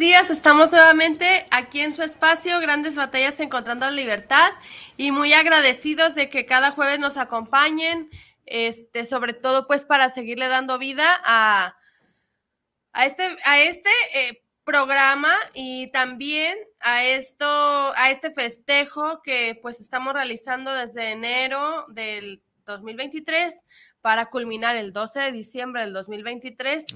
días. Estamos nuevamente aquí en su espacio, Grandes Batallas Encontrando la Libertad, y muy agradecidos de que cada jueves nos acompañen, este, sobre todo pues para seguirle dando vida a, a este, a este eh, programa y también a esto, a este festejo que pues estamos realizando desde enero del 2023 para culminar el 12 de diciembre del 2023,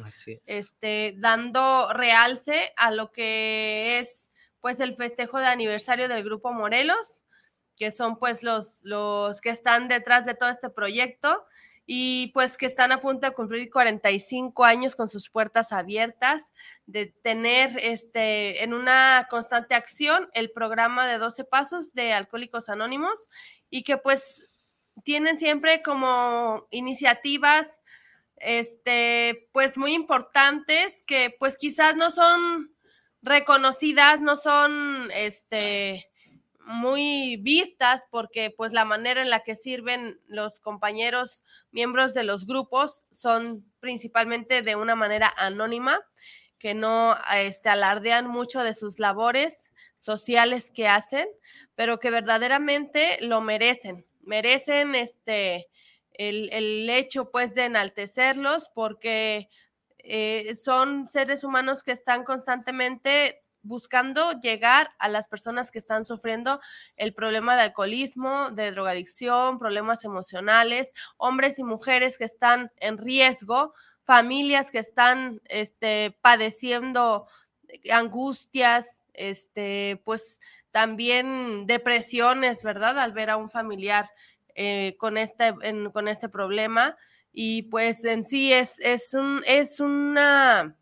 este, dando realce a lo que es pues el festejo de aniversario del Grupo Morelos, que son pues los, los que están detrás de todo este proyecto y pues que están a punto de cumplir 45 años con sus puertas abiertas, de tener este, en una constante acción el programa de 12 pasos de Alcohólicos Anónimos y que pues tienen siempre como iniciativas, este, pues muy importantes que pues quizás no son reconocidas, no son, este, muy vistas porque pues la manera en la que sirven los compañeros miembros de los grupos son principalmente de una manera anónima que no este, alardean mucho de sus labores sociales que hacen, pero que verdaderamente lo merecen merecen este, el, hecho pues de enaltecerlos porque eh, son seres humanos que están constantemente buscando llegar a las personas que están sufriendo el problema de alcoholismo, de drogadicción, problemas emocionales, hombres y mujeres que están en riesgo, familias que están este, padeciendo angustias, este, pues también depresiones, ¿verdad? Al ver a un familiar eh, con, este, con este problema. Y pues en sí es, es, un, es una...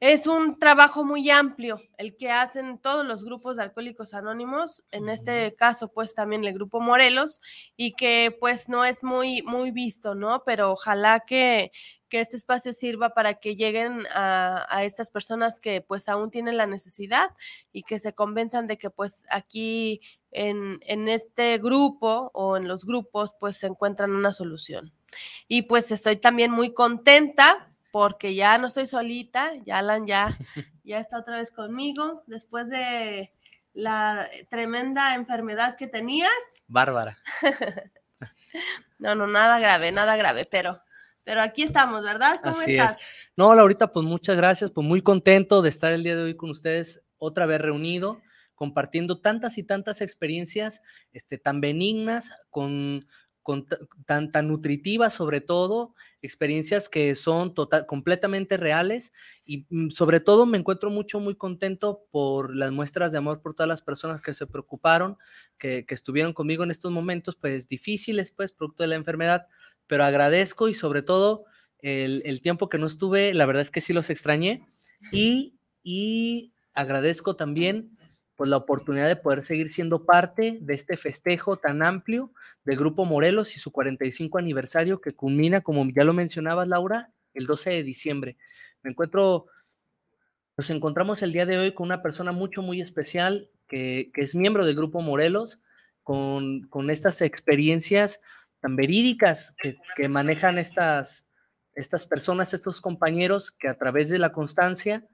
Es un trabajo muy amplio el que hacen todos los grupos de alcohólicos anónimos, en este caso pues también el grupo Morelos, y que pues no es muy, muy visto, ¿no? Pero ojalá que, que este espacio sirva para que lleguen a, estas personas que pues aún tienen la necesidad y que se convenzan de que pues aquí en, en este grupo o en los grupos pues se encuentran una solución. Y pues estoy también muy contenta porque ya no estoy solita, ya Alan ya, ya está otra vez conmigo después de la tremenda enfermedad que tenías. Bárbara. No, no, nada grave, nada grave, pero, pero aquí estamos, ¿verdad? ¿Cómo Así estás? es. No, Laurita, pues muchas gracias, pues muy contento de estar el día de hoy con ustedes otra vez reunido, compartiendo tantas y tantas experiencias este, tan benignas, con, con ta- tan, tan sobre todo, experiencias que son total, completamente reales y mm, sobre todo me encuentro mucho, muy contento por las muestras de amor por todas las personas que se preocuparon, que, que estuvieron conmigo en estos momentos, pues difíciles, pues, producto de la enfermedad, pero agradezco y sobre todo el, el tiempo que no estuve, la verdad es que sí los extrañé y, y agradezco también pues la oportunidad de poder seguir siendo parte de este festejo tan amplio de Grupo Morelos y su 45 aniversario que culmina, como ya lo mencionabas, Laura, el 12 de diciembre. Me encuentro, nos encontramos el día de hoy con una persona mucho, muy especial que, es miembro del Grupo Morelos, con, con estas experiencias tan verídicas que, que manejan estas, estas personas, estos compañeros que a través de la constancia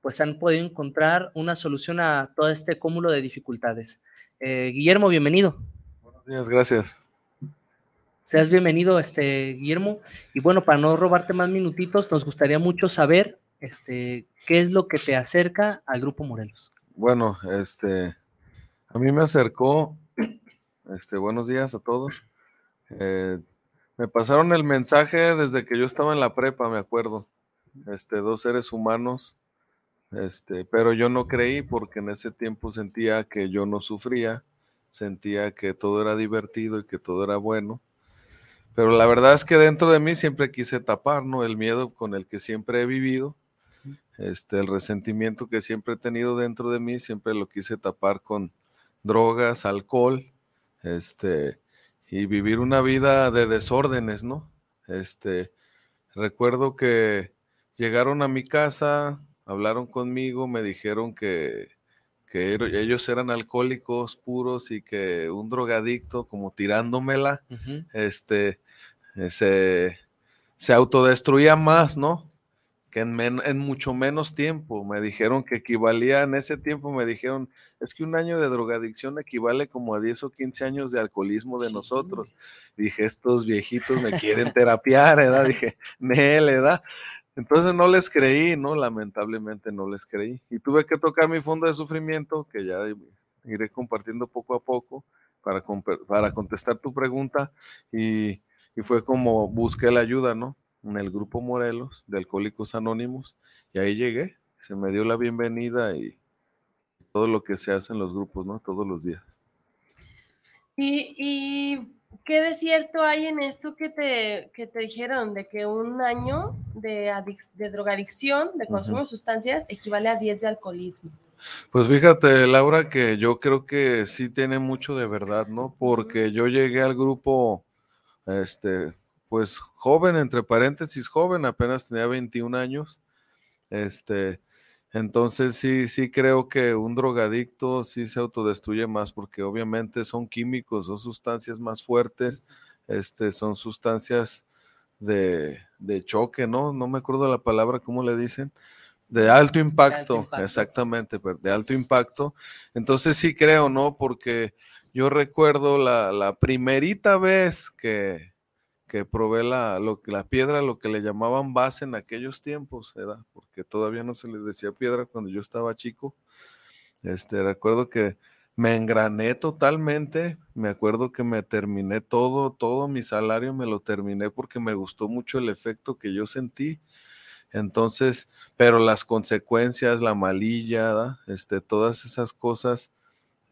pues han podido encontrar una solución a todo este cúmulo de dificultades. Eh, Guillermo, bienvenido. Buenos días, gracias. Seas bienvenido, este, Guillermo. Y bueno, para no robarte más minutitos, nos gustaría mucho saber este, qué es lo que te acerca al Grupo Morelos. Bueno, este, a mí me acercó, este, buenos días a todos. Eh, me pasaron el mensaje desde que yo estaba en la prepa, me acuerdo. Este, dos seres humanos, este, pero yo no creí porque en ese tiempo sentía que yo no sufría, sentía que todo era divertido y que todo era bueno. Pero la verdad es que dentro de mí siempre quise tapar, ¿no? El miedo con el que siempre he vivido, este, el resentimiento que siempre he tenido dentro de mí, siempre lo quise tapar con drogas, alcohol, este, y vivir una vida de desórdenes, ¿no? Este, recuerdo que llegaron a mi casa, hablaron conmigo, me dijeron que, que ellos eran alcohólicos puros y que un drogadicto, como tirándomela, este, eh, se, se autodestruía más, ¿no? Que en, men- en mucho menos tiempo. Me dijeron que equivalía, en ese tiempo me dijeron, es que un año de drogadicción equivale como a 10 o 15 años de alcoholismo de Sí. nosotros. Dije, estos viejitos me quieren terapiar, ¿verdad? Dije, Nel, ¿verdad? Entonces no les creí, ¿no? Lamentablemente no les creí. Y tuve que tocar mi fondo de sufrimiento, que ya iré compartiendo poco a poco para, para contestar tu pregunta. Y, y fue como busqué la ayuda, ¿no? En el grupo Morelos de Alcohólicos Anónimos. Y ahí llegué. Se me dio la bienvenida y todo lo que se hace en los grupos, ¿no? Todos los días. ¿Y, y qué de cierto hay en esto que te, que te dijeron de que un año de, adic- de drogadicción, de consumo de sustancias, equivale a 10 de alcoholismo? Pues fíjate, Laura, que yo creo que sí tiene mucho de verdad, ¿no? Porque yo llegué al grupo, este, pues joven, entre paréntesis, joven, apenas tenía 21 años. Este, entonces sí, sí creo que un drogadicto sí se autodestruye más porque obviamente son químicos, son sustancias más fuertes, este, son sustancias de, de choque, ¿no? No me acuerdo la palabra, ¿cómo le dicen? De alto impacto, impacto. exactamente, per- de alto impacto. Entonces sí creo, ¿no? Porque yo recuerdo la, la primerita vez que, que probé la, lo, la piedra, lo que le llamaban base en aquellos tiempos. Porque todavía no se les decía piedra cuando yo estaba chico. Este, recuerdo que me engrané totalmente, me acuerdo que me terminé todo, todo mi salario me lo terminé porque me gustó mucho el efecto que yo sentí. Entonces, pero las consecuencias, la malilla, este, todas esas cosas,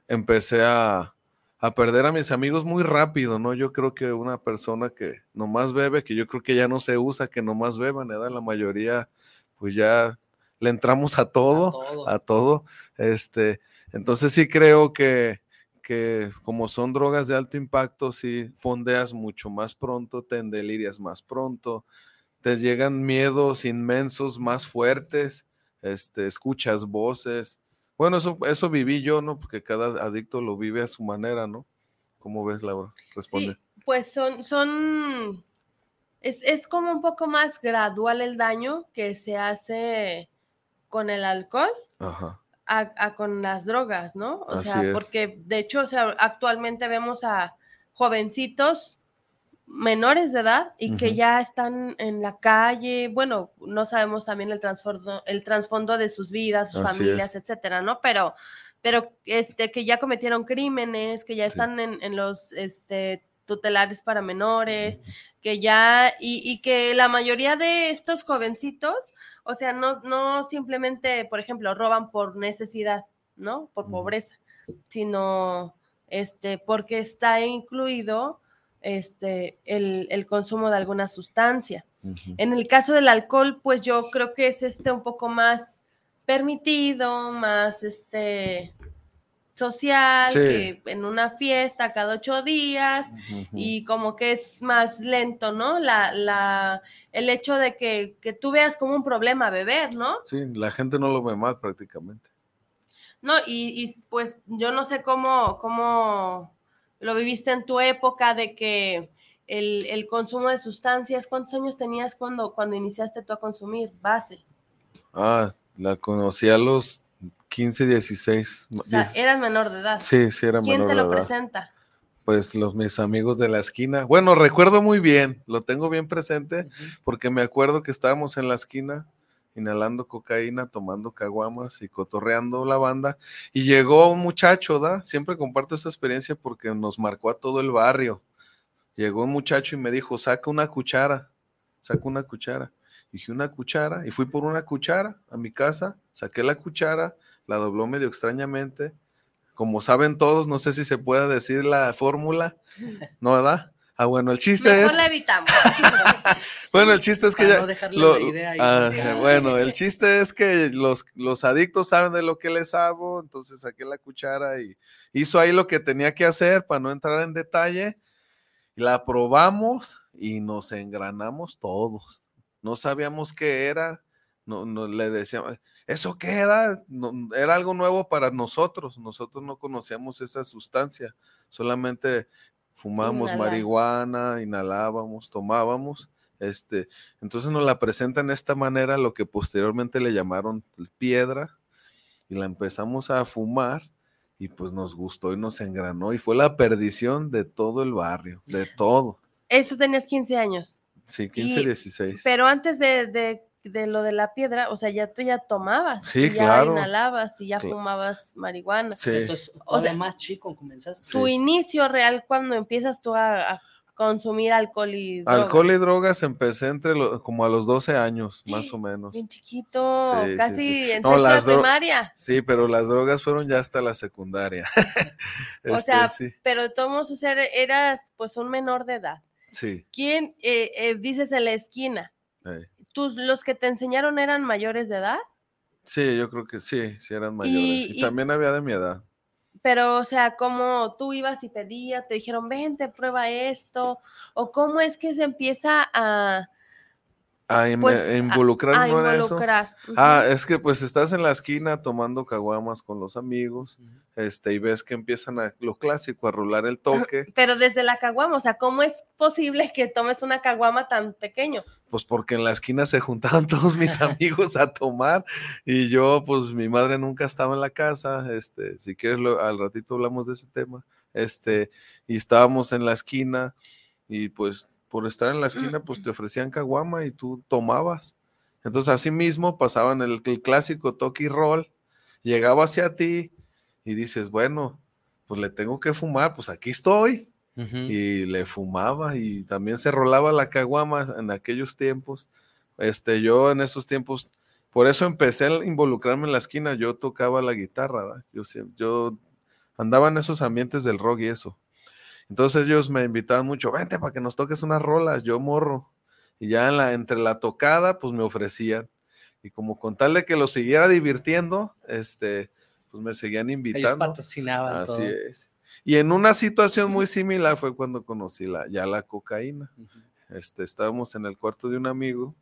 empecé a, a perder a mis amigos muy rápido, ¿no? Yo creo que una persona que nomás bebe, que yo creo que ya no se usa, que nomás beban, ¿verdad? La mayoría, pues ya le entramos a todo, todo. a todo. Este, entonces sí creo que, que como son drogas de alto impacto, sí fondeas mucho más pronto, te endelirias más pronto, te llegan miedos inmensos más fuertes, este, escuchas voces. Bueno, eso, eso viví yo, ¿no? Porque cada adicto lo vive a su manera, ¿no? ¿Cómo ves, Laura? Responde. Sí, pues son, son, es, es como un poco más gradual el daño que se hace con el alcohol Ajá. a, a con las drogas, ¿no? O Así sea, porque de hecho, o sea, actualmente vemos a jovencitos menores de edad y que ya están en la calle. Bueno, no sabemos también el trasfondo, el trasfondo de sus vidas, sus Así familias, etcétera, ¿no? Pero, pero este, que ya cometieron crímenes, que ya Sí. están en, en los este, tutelares para menores, que ya, y, y que la mayoría de estos jovencitos, o sea, no, no simplemente, por ejemplo, roban por necesidad, ¿no? Por pobreza, sino este, porque está incluido este, el, el consumo de alguna sustancia. En el caso del alcohol, pues yo creo que es este un poco más permitido, más este social, Sí. que en una fiesta cada ocho días y como que es más lento, ¿no? La, la, el hecho de que, que tú veas como un problema beber, ¿no? Sí, la gente no lo ve mal prácticamente. No, y, y, pues yo no sé cómo, cómo lo viviste en tu época de que el, el consumo de sustancias, ¿cuántos años tenías cuando, cuando iniciaste tú a consumir base? Ah, la conocí a los 15, 16. O sea, eras menor de edad. Sí, sí, era ¿Quién menor te de lo edad. presenta? Pues los mis amigos de la esquina. Bueno, recuerdo muy bien, lo tengo bien presente, porque me acuerdo que estábamos en la esquina inhalando cocaína, tomando caguamas y cotorreando la banda. Y llegó un muchacho, ¿da? Siempre comparto esta experiencia porque nos marcó a todo el barrio. Llegó un muchacho y me dijo, saca una cuchara, saca una cuchara. Dije, una cuchara, y fui por una cuchara a mi casa, saqué la cuchara, la dobló medio extrañamente. Como saben todos, no sé si se puede decir la fórmula, ¿no, verdad? Ah, bueno, el chiste Mejor es... la evitamos. Bueno, el chiste es que Para ya. no dejarle lo- la idea ahí. ah, Ah. bueno, el chiste es que los, los adictos saben de lo que les hago, entonces saqué la cuchara y hizo ahí lo que tenía que hacer para no entrar en detalle. La probamos y nos engranamos todos. No sabíamos qué era, no, no le decíamos, ¿eso qué era? No, era algo nuevo para nosotros. Nosotros no conocíamos esa sustancia, solamente fumábamos marihuana, inhalábamos, tomábamos. Este, entonces nos la presentan de esta manera, lo que posteriormente le llamaron piedra, y la empezamos a fumar, y pues nos gustó y nos engranó, y fue la perdición de todo el barrio, de todo. Eso tenías 15 años. Sí, 15, Y- 16. Pero antes de, de- de lo de la piedra, o sea, ya tú ya tomabas. Sí, y ya claro. inhalabas y ya fumabas marihuana. Sí. Entonces, O sea, más chico comenzaste. Tu Sí. inicio real cuando empiezas tú a, a consumir alcohol y drogas. Alcohol y drogas empecé entre lo- como a los 12 años, más o menos. Bien chiquito, Sí, casi sí. en No, sexto de primaria. Sí, pero las drogas fueron ya hasta la secundaria. O Este, sea, sí, pero modos, o sea, eras pues un menor de edad. sí. ¿Quién, eh, eh, dices en la esquina. Tus, los que te enseñaron eran mayores de edad? Sí, yo creo que sí, sí eran mayores. Y, y- también había de mi edad. Pero, o sea, ¿cómo tú ibas y pedías, te dijeron, vente, prueba esto? ¿O cómo es que se empieza a, A, in- pues, a a- involucrar a en eso. involucrar? Ah, es que pues estás en la esquina tomando caguamas con los amigos, este, y ves que empiezan a lo clásico, a rolar el toque, Pero desde la caguama, o sea, ¿cómo es posible que tomes una caguama tan pequeño? pues porque en la esquina se juntaban todos mis amigos a tomar y yo, pues mi madre nunca estaba en la casa, este, si quieres lo- al ratito hablamos de ese tema, este, y estábamos en la esquina y pues por estar en la esquina, pues te ofrecían caguama y tú tomabas. Entonces así mismo pasaban el, el clásico toque y roll, llegaba hacia ti y dices, bueno, pues le tengo que fumar, pues aquí estoy y le fumaba y también se rolaba la caguama en aquellos tiempos. Este, yo en esos tiempos, por eso empecé a involucrarme en la esquina, yo tocaba la guitarra, ¿verdad? yo, yo andaba en esos ambientes del rock y eso. Entonces ellos me invitaban mucho, vente para que nos toques unas rolas, yo morro. Y ya en la, entre la tocada, pues me ofrecían. Y como con tal de que lo siguiera divirtiendo, este, pues me seguían Ellos invitando. patrocinaban Así todo. es. Y en una situación muy similar fue cuando conocí la, ya la cocaína. Este, estábamos en el cuarto de un amigo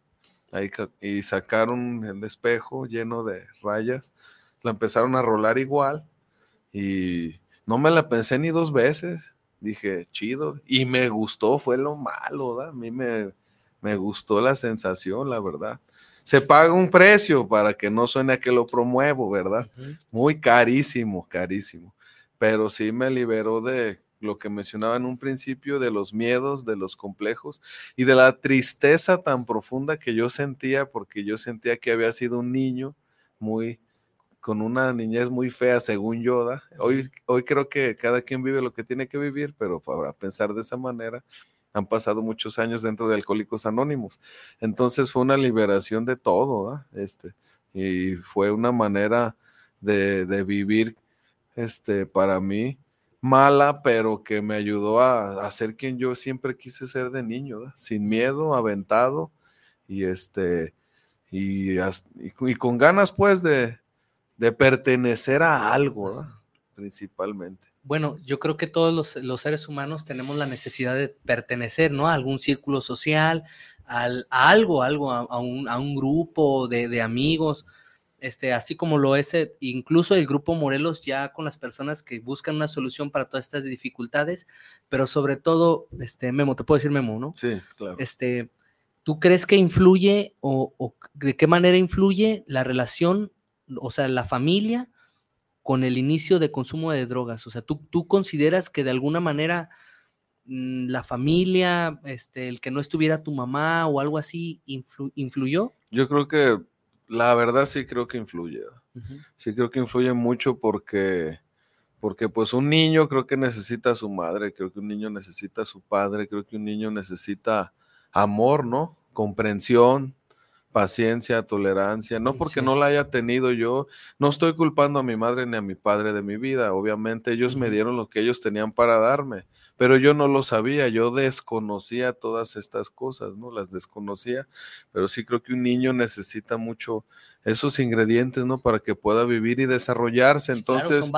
ahí y sacaron el espejo lleno de rayas. La empezaron a rolar igual y no me la pensé ni dos veces. Dije, chido. Y me gustó, fue lo malo, ¿da? A mí me, me gustó la sensación, la verdad. Se paga un precio para que no suene a que lo promuevo, ¿verdad? Muy carísimo, carísimo. Pero sí me liberó de lo que mencionaba en un principio de los miedos, de los complejos y de la tristeza tan profunda que yo sentía porque yo sentía que había sido un niño muy con una niñez muy fea según Yoda. Hoy, hoy creo que cada quien vive lo que tiene que vivir, pero para pensar de esa manera, han pasado muchos años dentro de Alcohólicos Anónimos. Entonces fue una liberación de todo, este, y fue una manera de, de vivir este, para mí mala, pero que me ayudó a, ser quien yo siempre quise ser de niño, sin miedo, aventado y este y, y, con ganas pues de, de pertenecer a algo, principalmente. Bueno, yo creo que todos los, seres humanos tenemos la necesidad de pertenecer, ¿no? A algún círculo social, a algo, algo, a, un, a un, grupo de, de amigos este, así como lo es eh, incluso el Grupo Morelos ya con las personas que buscan una solución para todas estas dificultades, pero sobre todo, este, Memo, te puedo decir Memo, ¿no? Sí, claro. Este, ¿Tú crees que influye o, de qué manera influye la relación, o sea, la familia con el inicio de consumo de drogas? O sea, ¿tú, tú consideras que de alguna manera mm, la familia, este, el que no estuviera tu mamá o algo así, influyó? Yo creo que la verdad sí creo que influye. Sí creo que influye mucho porque, porque pues un niño creo que necesita a su madre, creo que un niño necesita a su padre, creo que un niño necesita amor, ¿no? Comprensión, paciencia, tolerancia, no porque no la haya tenido yo, no estoy culpando a mi madre ni a mi padre de mi vida, obviamente ellos me dieron lo que ellos tenían para darme, pero yo no lo sabía, yo desconocía todas estas cosas, ¿no? Las desconocía, pero sí creo que un niño necesita mucho esos ingredientes, ¿no? Para que pueda vivir y desarrollarse. Entonces,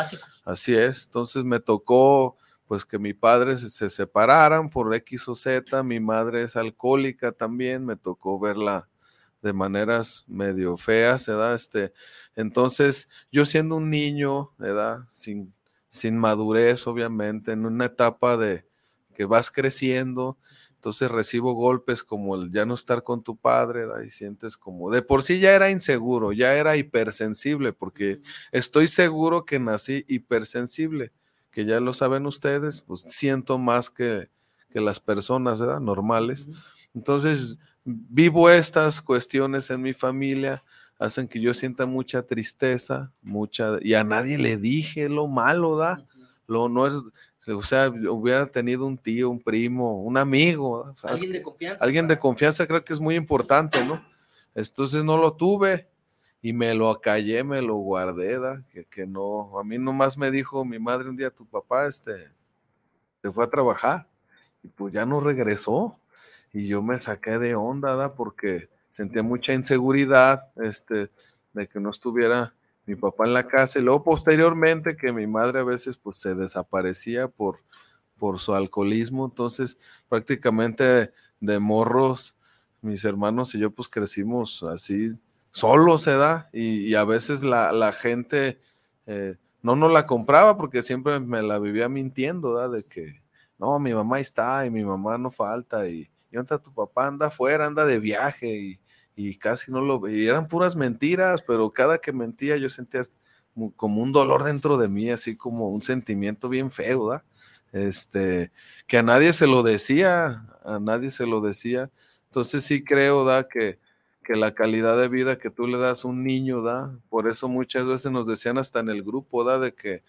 así es. Entonces me tocó, pues, que mi padre se, separaran por X o Z, mi madre es alcohólica también, me tocó verla de maneras medio feas, ¿verdad? Este, entonces, yo siendo un niño, ¿verdad? Sin sin madurez, obviamente, en una etapa de que vas creciendo, entonces recibo golpes como el ya no estar con tu padre, y sientes como, de por sí ya era inseguro, ya era hipersensible, porque estoy seguro que nací hipersensible, que ya lo saben ustedes, pues siento más que, que las personas normales. Entonces, vivo estas cuestiones en mi familia, hacen que yo sienta mucha tristeza, mucha, y a nadie le dije lo malo, ¿da? Lo no es, o sea, hubiera tenido un tío, un primo, un amigo, alguien de confianza. Alguien de confianza creo que es muy importante, ¿no? Entonces no lo tuve y me lo acallé, me lo guardé, ¿da? Que, que no, a mí nomás me dijo mi madre un día, tu papá, este, se fue a trabajar y pues ya no regresó y yo me saqué de onda, ¿da? Porque sentía mucha inseguridad este, de que no estuviera mi papá en la casa y luego posteriormente que mi madre a veces pues se desaparecía por, por su alcoholismo, entonces prácticamente de morros mis hermanos y yo pues crecimos así solos, se da, y, a veces la, gente eh, no nos la compraba porque siempre me la vivía mintiendo, ¿da? de que no, mi mamá está y mi mamá no falta y, y dónde tu papá anda afuera, anda de viaje y, y casi no lo veía. Eran puras mentiras, pero cada que mentía yo sentía como un dolor dentro de mí, así como un sentimiento bien feo, ¿verdad? Este, que a nadie se lo decía, a nadie se lo decía. Entonces sí creo, ¿da? Que, que la calidad de vida que tú le das a un niño, ¿da? Por eso muchas veces nos decían hasta en el grupo, ¿da? De que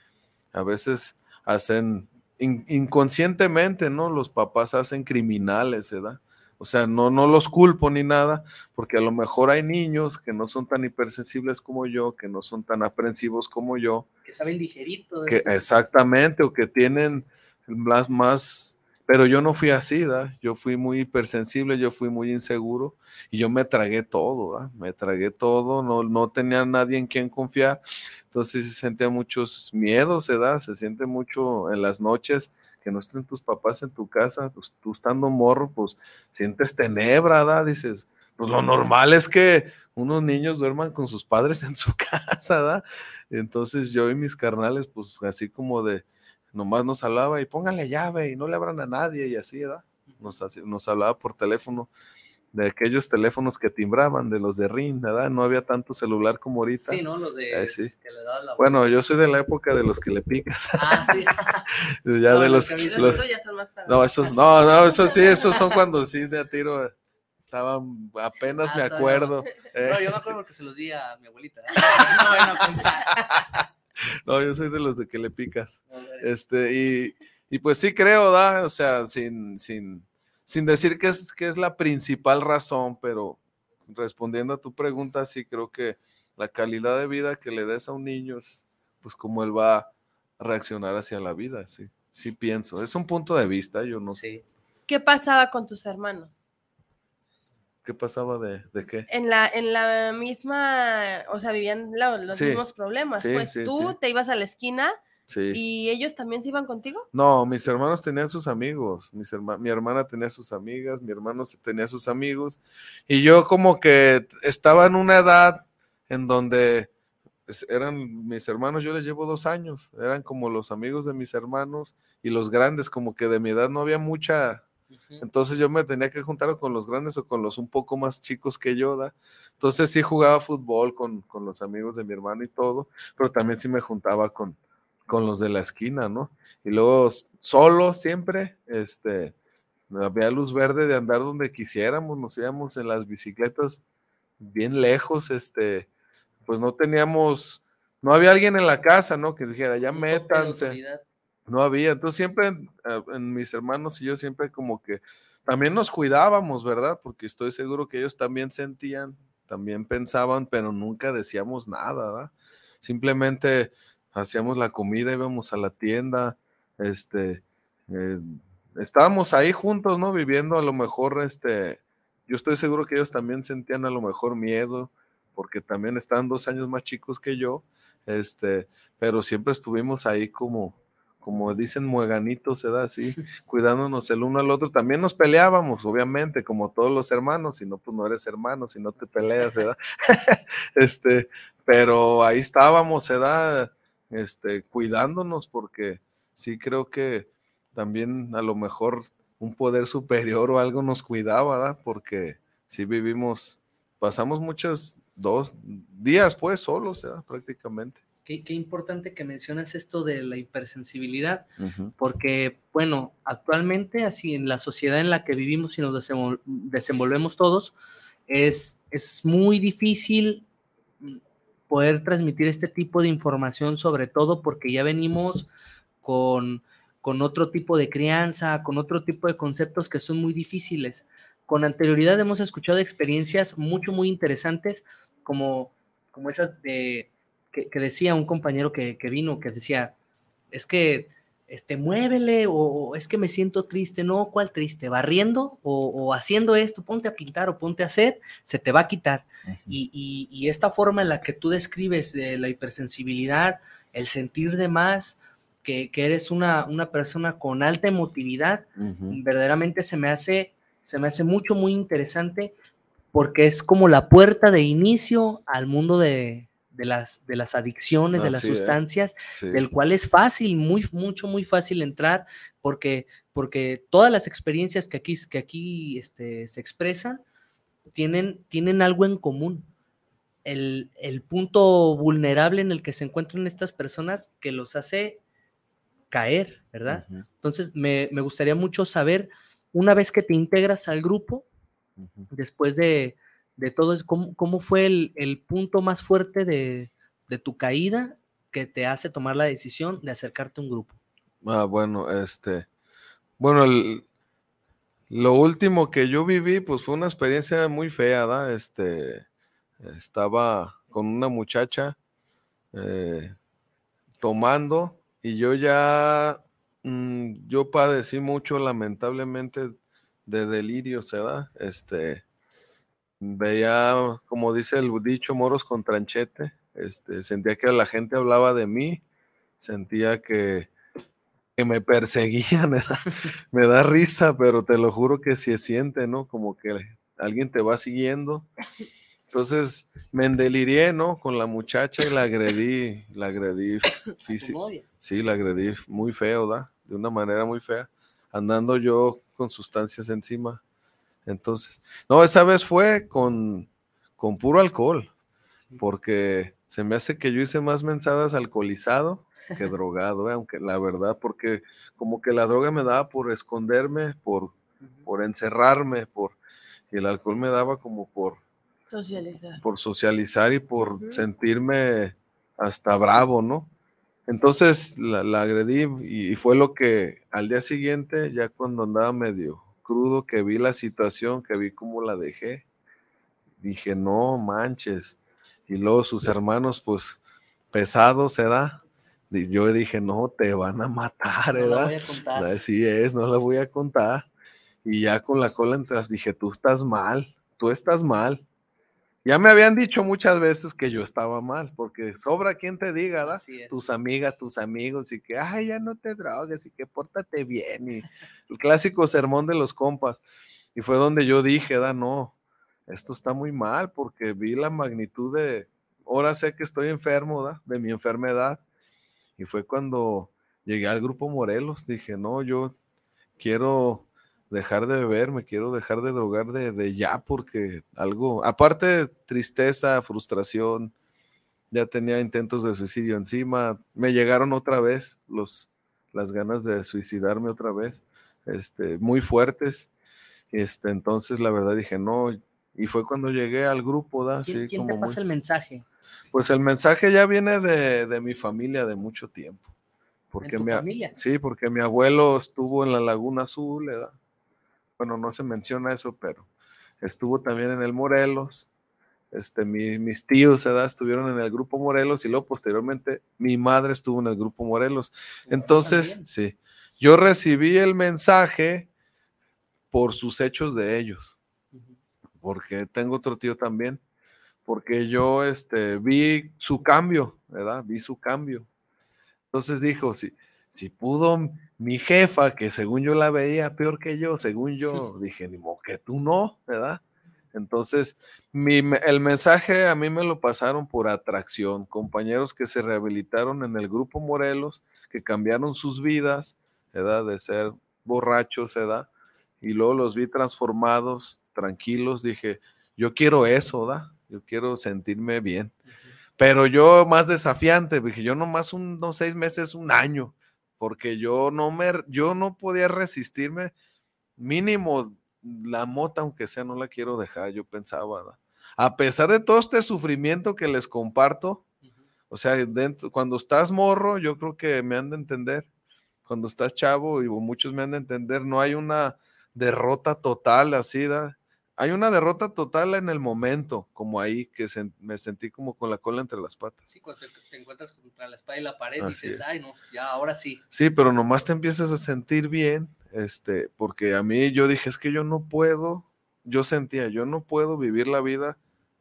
a veces hacen inconscientemente, ¿no? Los papás hacen criminales, ¿verdad? O sea, no, no los culpo ni nada, porque a lo mejor hay niños que no son tan hipersensibles como yo, que no son tan aprensivos como yo. Que saben digerir todo que, Exactamente, o que tienen más, más, pero yo no fui así, ¿da? Yo fui muy hipersensible, yo fui muy inseguro y yo me tragué todo, ¿da? Me tragué todo, no, no tenía nadie en quien confiar. Entonces se sentía muchos miedos, ¿da? Se siente mucho en las noches que no estén tus papás en tu casa, pues, tú estando morro, pues sientes tenebra, ¿da? Dices, pues lo normal es que unos niños duerman con sus padres en su casa, ¿da? Entonces yo y mis carnales, pues así como de, nomás nos hablaba y pónganle llave y no le abran a nadie y así, ¿da? Nos, nos hablaba por teléfono de aquellos teléfonos que timbraban, de los de RIN, ¿verdad? No había tanto celular como ahorita. Sí, ¿no? Los de... Eh, sí. que le la Bueno, yo soy de la época de los que le picas. Ah, sí. ya No, de los que son más no, esos, no, no, esos sí, esos son cuando sí de a tiro estaban, apenas Ah, me todavía acuerdo. eh, No, yo me acuerdo porque se los di a mi abuelita. No vayan a pensar. no, yo soy de los de que le picas. Este, y, y pues sí creo, ¿da? O sea, sin, sin, sin decir que es, que es la principal razón, pero respondiendo a tu pregunta, sí creo que la calidad de vida que le des a un niño es pues como él va a reaccionar hacia la vida, sí. Sí pienso. Es un punto de vista, yo no sé. Sí. ¿Qué pasaba con tus hermanos? ¿Qué pasaba de, de qué? En la, en la misma, o sea, vivían la- los Sí, mismos problemas. sí, pues sí, tú te ibas a la esquina y ellos también se iban contigo. No, mis hermanos tenían sus amigos, mis herma- mi hermana tenía sus amigas, mi hermano tenía sus amigos, y yo como que estaba en una edad en donde es- eran mis hermanos, yo les llevo dos años, eran como los amigos de mis hermanos y los grandes, como que de mi edad no había mucha, Entonces yo me tenía que juntar con los grandes o con los un poco más chicos que yo, ¿da? Entonces sí jugaba fútbol con, con los amigos de mi hermano y todo, pero también sí me juntaba con, con los de la esquina, ¿no? Y luego solo siempre, este, había luz verde de andar donde quisiéramos, nos íbamos en las bicicletas bien lejos, este, pues no teníamos, no había alguien en la casa, ¿no? Que dijera, ya métanse. No había, entonces siempre en, eh, en mis hermanos y yo siempre como que también nos cuidábamos, ¿verdad? Porque estoy seguro que ellos también sentían, también pensaban, pero nunca decíamos nada, ¿verdad? Simplemente hacíamos la comida, íbamos a la tienda, este, eh, estábamos ahí juntos, ¿no? Viviendo a lo mejor, este, yo estoy seguro que ellos también sentían a lo mejor miedo, porque también están dos años más chicos que yo, este, pero siempre estuvimos ahí como, como dicen, mueganitos, ¿verdad? Así, cuidándonos el uno al otro. También nos peleábamos, obviamente, como todos los hermanos, si no, pues no eres hermano, si no te peleas, ¿verdad? este, pero ahí estábamos, ¿verdad? Este, cuidándonos, porque sí creo que también a lo mejor un poder superior o algo nos cuidaba, ¿verdad? Porque sí vivimos, pasamos muchos, dos días pues solos, ¿verdad? Prácticamente. Qué, qué importante que mencionas esto de la hipersensibilidad, porque, bueno, actualmente, así en la sociedad en la que vivimos y nos desenvol- desenvolvemos todos, es, es muy difícil poder transmitir este tipo de información, sobre todo porque ya venimos con, con otro tipo de crianza, con otro tipo de conceptos que son muy difíciles. Con anterioridad hemos escuchado experiencias mucho, muy interesantes, como, como esas de, que, que decía un compañero que, que vino, que decía, es que este, muévele o, o es que me siento triste. No, ¿cuál triste? Barriendo o, o haciendo esto, ponte a pintar o ponte a hacer, se te va a quitar. y, y- y esta forma en la que tú describes de la hipersensibilidad, el sentir de más, que, que eres una, una persona con alta emotividad, Ujú. verdaderamente se me hace, se me hace mucho, muy interesante porque es como la puerta de inicio al mundo de, de las, de las adicciones, de las sustancias, Sí. del cual es fácil, muy, mucho, muy fácil entrar, porque, porque todas las experiencias que aquí, que aquí este, se expresan tienen, tienen algo en común. El, el punto vulnerable en el que se encuentran estas personas que los hace caer, ¿verdad? Entonces, me, me gustaría mucho saber, una vez que te integras al grupo, después de, de todo, eso, ¿cómo, cómo fue el, el punto más fuerte de, de tu caída que te hace tomar la decisión de acercarte a un grupo? Ah, bueno, este, bueno, lo último que yo viví, pues fue una experiencia muy fea, ¿da? Este, estaba con una muchacha eh, tomando y yo ya, mm, yo padecí mucho, lamentablemente, de delirio, ¿se da? Este, veía, como dice el dicho, moros con tranchete, este, sentía que la gente hablaba de mí, sentía que que me perseguían, me da, me da risa, pero te lo juro que se siente, ¿no? Como que alguien te va siguiendo. Entonces me endelirié, ¿no? Con la muchacha y la agredí, la agredí física. novia? Sí, la agredí muy feo, ¿da? De una manera muy fea, andando yo con sustancias encima. Entonces, no, esa vez fue con, con puro alcohol, porque se me hace que yo hice más mensadas alcoholizado que drogado, ¿eh? aunque la verdad, porque como que la droga me daba por esconderme, por, por encerrarme, por, y el alcohol me daba como por Socializar. por socializar y por sentirme hasta bravo, ¿no? Entonces la, la agredí y, y fue lo que al día siguiente, ya cuando andaba medio crudo, que vi la situación, que vi cómo la dejé, dije, no manches. Y luego sus hermanos, pues pesados, se da. Y yo dije, no, te van a matar, No la voy a contar. Así es, no la voy a contar. Y ya con la cola entre las dije, tú estás mal, tú estás mal. Ya me habían dicho muchas veces que yo estaba mal, porque sobra quien te diga, ¿verdad? Tus amigas, tus amigos, y que, ay, ya no te drogues, y que pórtate bien, y el clásico sermón de los compas. Y fue donde yo dije, da, no, esto está muy mal, porque vi la magnitud de, ahora sé que estoy enfermo, ¿da? De mi enfermedad. Y fue cuando llegué al grupo Morelos, dije, no, yo quiero dejar de beber, me quiero dejar de drogar de, de ya, porque algo, aparte de tristeza, frustración, ya tenía intentos de suicidio encima, me llegaron otra vez los, las ganas de suicidarme otra vez, este, muy fuertes, este, entonces la verdad dije, no, y fue cuando llegué al grupo, ¿da? ¿Quién, Sí, quién te como muy- pasa el mensaje? pues el mensaje ya viene de, de mi familia de mucho tiempo. Porque tu mi, familia? Sí, porque mi abuelo estuvo en la Laguna Azul, ¿verdad? Bueno, no se menciona eso, pero estuvo también en el Morelos. Este, mi- mis tíos, ¿verdad? Estuvieron en el grupo Morelos y luego posteriormente mi madre estuvo en el grupo Morelos. Entonces, también. sí, yo recibí el mensaje por sus hechos de ellos porque tengo otro tío también, porque yo este, vi su cambio, ¿verdad? Vi su cambio. Entonces dijo, si, si pudo mi jefa, que según yo la veía peor que yo, según yo, dije, ni modo que tú no, ¿verdad? Entonces, mi, el mensaje a mí me lo pasaron por atracción, compañeros que se rehabilitaron en el grupo Morelos, que cambiaron sus vidas, ¿verdad? De ser borrachos, ¿verdad? Y luego los vi transformados, tranquilos, dije, yo quiero eso, ¿verdad? Yo quiero sentirme bien. Pero yo más desafiante, dije, yo nomás unos seis meses, un año, porque yo no me, yo no podía resistirme, mínimo la mota, aunque sea, no la quiero dejar, yo pensaba, a pesar de todo este sufrimiento que les comparto, o sea, dentro- cuando estás morro, yo creo que me han de entender, cuando estás chavo, y muchos me han de entender, no hay una derrota total así, ¿da? Hay una derrota total en el momento, como ahí, que me sentí como con la cola entre las patas. Sí, cuando te, te encuentras contra la espada y la pared, Así dices, es. ay, no, ya, ahora sí. Sí, pero nomás te empiezas a sentir bien, este, porque a mí yo dije, es que yo no puedo, yo sentía, yo no puedo vivir la vida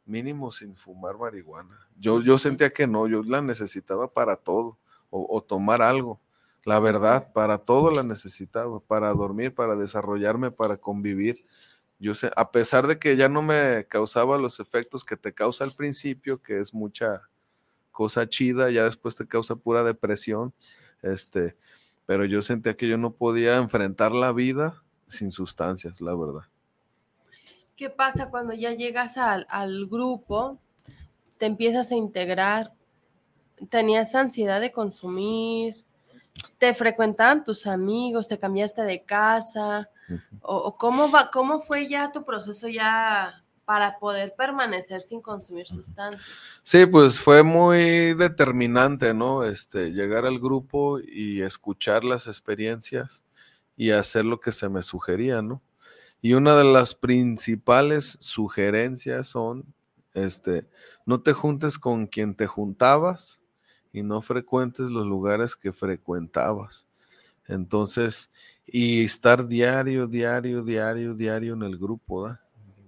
mínimo sin fumar marihuana. Yo, yo sentía que no, yo la necesitaba para todo, o, o tomar algo. La verdad, para todo la necesitaba, para dormir, para desarrollarme, para convivir. Yo sé, a pesar de que ya no me causaba los efectos que te causa al principio, que es mucha cosa chida, ya después te causa pura depresión, este, pero yo sentía que yo no podía enfrentar la vida sin sustancias, la verdad. ¿Qué pasa cuando ya llegas al, al grupo, te empiezas a integrar? ¿Tenías ansiedad de consumir? ¿Te frecuentaban tus amigos? ¿Te cambiaste de casa? ¿O, o cómo, va, cómo fue ya tu proceso ya para poder permanecer sin consumir sustancias? Sí, pues fue muy determinante, ¿no? Este, llegar al grupo y escuchar las experiencias y hacer lo que se me sugería, ¿no? Y una de las principales sugerencias son, este, no te juntes con quien te juntabas y no frecuentes los lugares que frecuentabas. Entonces, y estar diario, diario, diario, diario en el grupo, ¿da?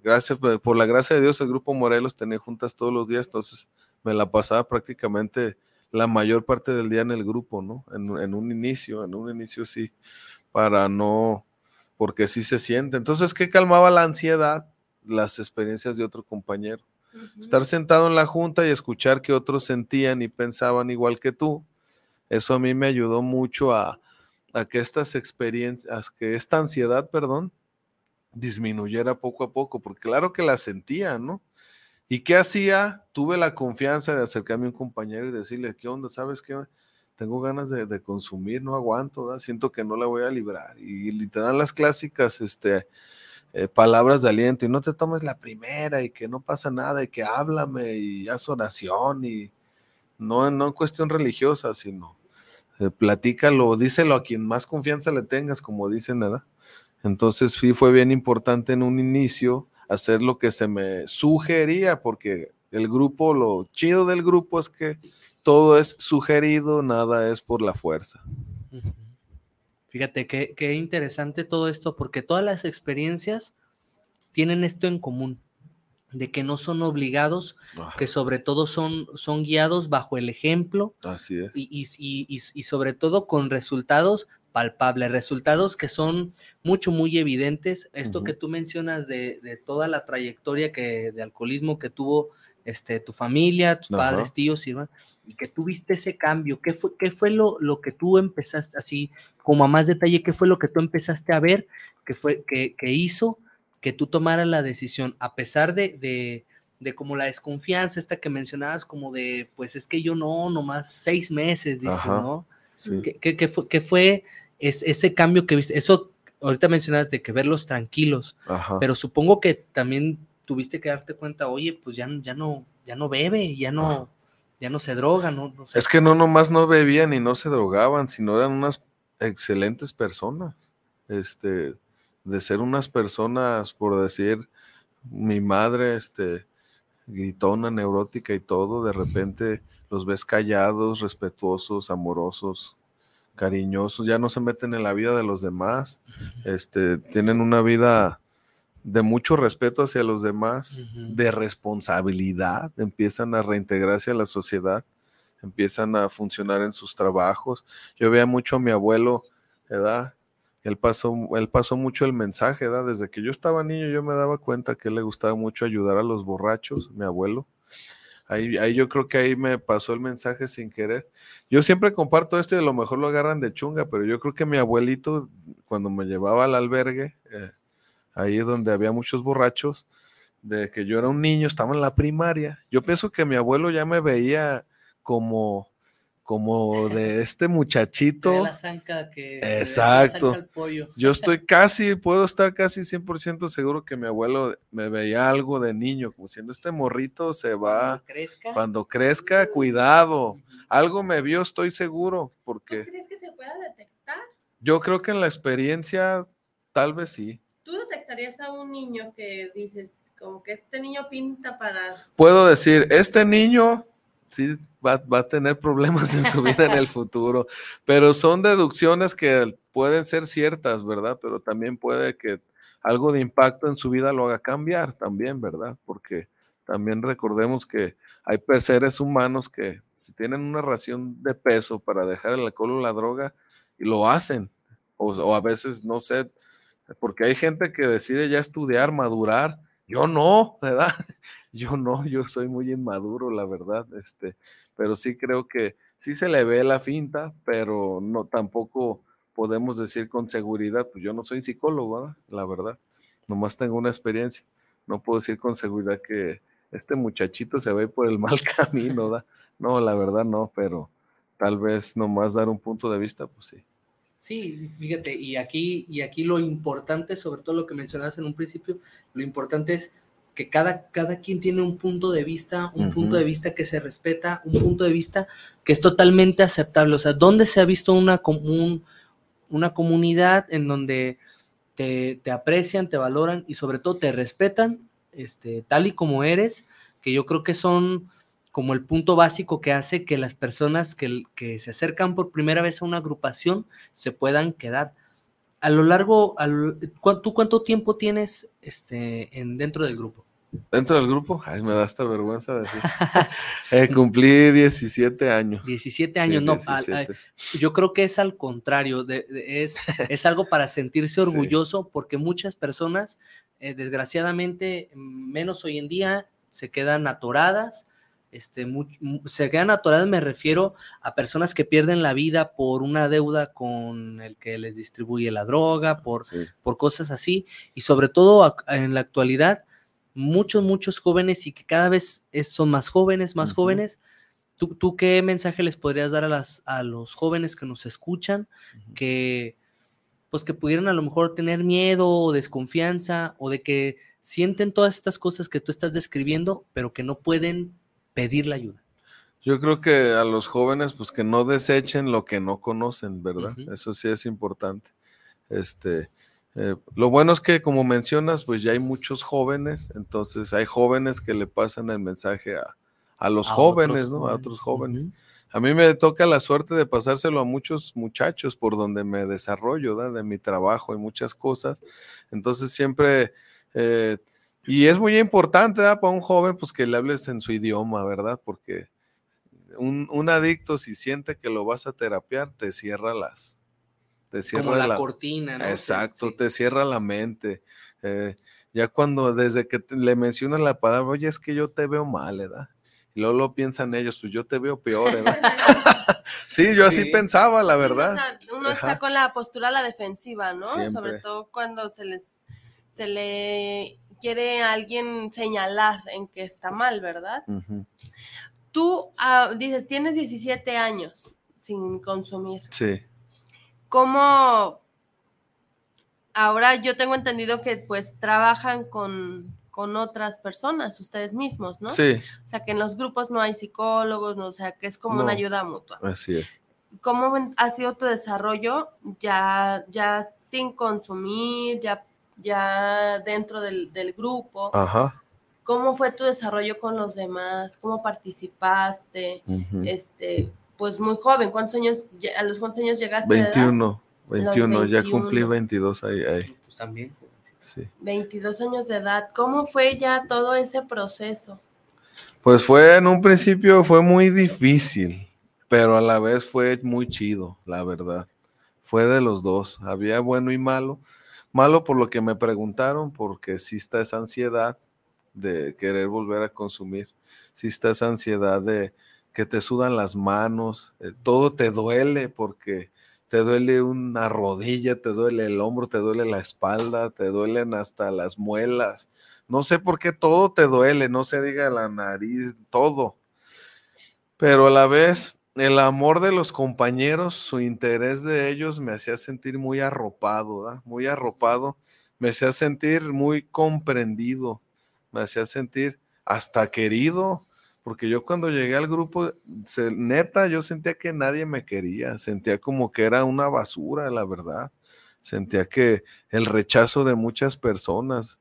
Gracias, por, la gracia de Dios, el grupo Morelos tenía juntas todos los días, entonces me la pasaba prácticamente la mayor parte del día en el grupo, ¿no? En, en un inicio, en un inicio sí, para no, porque sí se siente. Entonces, ¿qué calmaba la ansiedad? Las experiencias de otro compañero. Estar sentado en la junta y escuchar que otros sentían y pensaban igual que tú, eso a mí me ayudó mucho a, a que estas experiencias, que esta ansiedad, perdón, disminuyera poco a poco, porque claro que la sentía, ¿no? ¿Y qué hacía? Tuve la confianza de acercarme a un compañero y decirle, ¿qué onda? ¿Sabes qué? Tengo ganas de, consumir, no aguanto, siento que no la voy a librar. Y, te dan las clásicas este, eh, palabras de aliento y no te tomes la primera y que no pasa nada y que háblame y haz oración y no, no en cuestión religiosa, sino eh, platícalo, díselo a quien más confianza le tengas, como dicen, ¿verdad? Entonces sí fue bien importante en un inicio hacer lo que se me sugería, porque el grupo, lo chido del grupo es que todo es sugerido, nada es por la fuerza. Fíjate qué interesante todo esto, porque todas las experiencias tienen esto en común, de que no son obligados, que sobre todo son, son guiados bajo el ejemplo. Así es. Y, y, y, y, sobre todo con resultados palpables, resultados que son mucho, muy evidentes. Esto que tú mencionas de, de, toda la trayectoria que, de alcoholismo que tuvo este, tu familia, tus padres, tíos, y, y que tuviste ese cambio. ¿Qué fue, qué fue lo, lo que tú empezaste, así como a más detalle, qué fue lo que tú empezaste a ver, que, fue, que, que hizo que tú tomaras la decisión, a pesar de, de, de, como la desconfianza esta que mencionabas, como de, pues es que yo no, nomás seis meses, dice, ¿no? ¿Qué, fue, qué fue ese cambio que viste? Eso, ahorita mencionas de que verlos tranquilos, pero supongo que también tuviste que darte cuenta, oye, pues ya, ya no, ya no bebe, ya no, ya no se droga, ¿no? Es que no nomás no bebían y no se drogaban, sino eran unas excelentes personas. Este, de ser unas personas, por decir, mi madre, este, gritona, neurótica y todo, de repente los ves callados, respetuosos, amorosos, cariñosos, ya no se meten en la vida de los demás, este, tienen una vida de mucho respeto hacia los demás, de responsabilidad, empiezan a reintegrarse a la sociedad, empiezan a funcionar en sus trabajos. Yo veía mucho a mi abuelo, ¿verdad? Él pasó, él pasó mucho el mensaje, ¿verdad? Desde que yo estaba niño yo me daba cuenta que le gustaba mucho ayudar a los borrachos, mi abuelo. Ahí, ahí, yo creo que ahí me pasó el mensaje sin querer. Yo siempre comparto esto y a lo mejor lo agarran de chunga, pero yo creo que mi abuelito, cuando me llevaba al albergue, eh, ahí donde había muchos borrachos, de que yo era un niño, estaba en la primaria. Yo pienso que mi abuelo ya me veía como como de este muchachito. La zanca que, Exacto. Yo estoy casi, puedo estar casi 100% seguro que mi abuelo me veía algo de niño, como siendo este morrito se va. Cuando crezca. cuidado. Algo me vio, estoy seguro, porque. ¿Tú crees que se pueda detectar? Yo creo que en la experiencia, tal vez sí. ¿Tú detectarías a un niño que dices, como que este niño pinta para. Puedo decir, este niño sí va, a tener problemas en su vida en el futuro, pero son deducciones que pueden ser ciertas, ¿verdad? Pero también puede que algo de impacto en su vida lo haga cambiar también, ¿verdad? Porque también recordemos que hay seres humanos que si tienen una ración de peso para dejar el alcohol o la droga, y lo hacen, o, o a veces no sé, porque hay gente que decide ya estudiar, madurar, yo no, ¿verdad? Yo no, yo soy muy inmaduro, la verdad, este, pero sí creo que sí se le ve la finta, pero no tampoco podemos decir con seguridad, pues yo no soy psicólogo, la verdad, nomás tengo una experiencia, no puedo decir con seguridad que este muchachito se ve por el mal camino, ¿da? no, la verdad no, pero tal vez nomás dar un punto de vista, pues sí. Sí, fíjate, y aquí, y aquí lo importante, sobre todo lo que mencionabas en un principio, lo importante es que cada, cada quien tiene un punto de vista, un punto de vista que se respeta, un punto de vista que es totalmente aceptable. O sea, ¿dónde se ha visto una, común, una comunidad en donde te, aprecian, te valoran y sobre todo te respetan este, tal y como eres? Que yo creo que son como el punto básico que hace que las personas que, que se acercan por primera vez a una agrupación se puedan quedar a lo largo, ¿tú cuánto tiempo tienes este, en, dentro del grupo? Dentro del grupo, ay, me da esta vergüenza decir. Eh, cumplí 17 años. 17 años, no, yo creo que es al contrario, es, es algo para sentirse orgulloso porque muchas personas, eh, desgraciadamente, menos hoy en día, se quedan atoradas, este, se quedan atoradas, me refiero a personas que pierden la vida por una deuda con el que les distribuye la droga, por, por cosas así, y sobre todo en la actualidad, muchos, muchos jóvenes y que cada vez son más jóvenes, más jóvenes. ¿Tú, ¿Tú, qué mensaje les podrías dar a, las, a los jóvenes que nos escuchan, que pues que pudieran a lo mejor tener miedo o desconfianza o de que sienten todas estas cosas que tú estás describiendo, pero que no pueden pedir la ayuda. Yo creo que a los jóvenes, pues que no desechen lo que no conocen, ¿verdad? Eso sí es importante. Este, eh, lo bueno es que, como mencionas, pues ya hay muchos jóvenes, entonces hay jóvenes que le pasan el mensaje a, los jóvenes, ¿no? A otros jóvenes. A mí me toca la suerte de pasárselo a muchos muchachos por donde me desarrollo, ¿verdad? De mi trabajo y muchas cosas. Entonces siempre eh, y es muy importante para un joven, pues que le hables en su idioma, ¿verdad? Porque un, adicto, si siente que lo vas a terapiar, te cierra las. Te cierra Como la, cortina, ¿no? Exacto, te cierra la mente. Eh, ya cuando, desde que le mencionas la palabra, oye, es que yo te veo mal, ¿verdad? Y luego lo piensan ellos, pues yo te veo peor, ¿verdad? sí, yo así pensaba, la verdad. uno está con la postura a la defensiva, ¿no? Sobre todo cuando se les se le quiere alguien señalar en que está mal, ¿verdad? Tú ah, dices, tienes 17 años sin consumir. Sí. ¿Cómo ahora yo tengo entendido que pues trabajan con, otras personas, ustedes mismos, ¿no? Sí. O sea, que en los grupos no hay psicólogos, ¿no? o sea, que es como una ayuda mutua. Así es. ¿Cómo ha sido tu desarrollo ya, ya sin consumir, ya ya dentro del, grupo. Ajá. ¿Cómo fue tu desarrollo con los demás? ¿Cómo participaste? Este, pues muy joven, ¿cuántos años, a los cuántos años llegaste? 21, 21, ya cumplí 22 ahí. ahí. Pues también. Sí. 22 años de edad. ¿Cómo fue ya todo ese proceso? Pues fue en un principio fue muy difícil, pero a la vez fue muy chido, la verdad. Fue de los dos, había bueno y malo Malo por lo que me preguntaron, porque sí está esa ansiedad de querer volver a consumir, sí está esa ansiedad de que te sudan las manos, eh, todo te duele porque te duele una rodilla, te duele el hombro, te duele la espalda, te duelen hasta las muelas. No sé por qué todo te duele, no se diga la nariz, todo. Pero a la vez el amor de los compañeros, su interés de ellos me hacía sentir muy arropado, muy arropado, me hacía sentir muy comprendido, me hacía sentir hasta querido, porque yo cuando llegué al grupo, neta, yo sentía que nadie me quería, sentía como que era una basura, la verdad, sentía que el rechazo de muchas personas,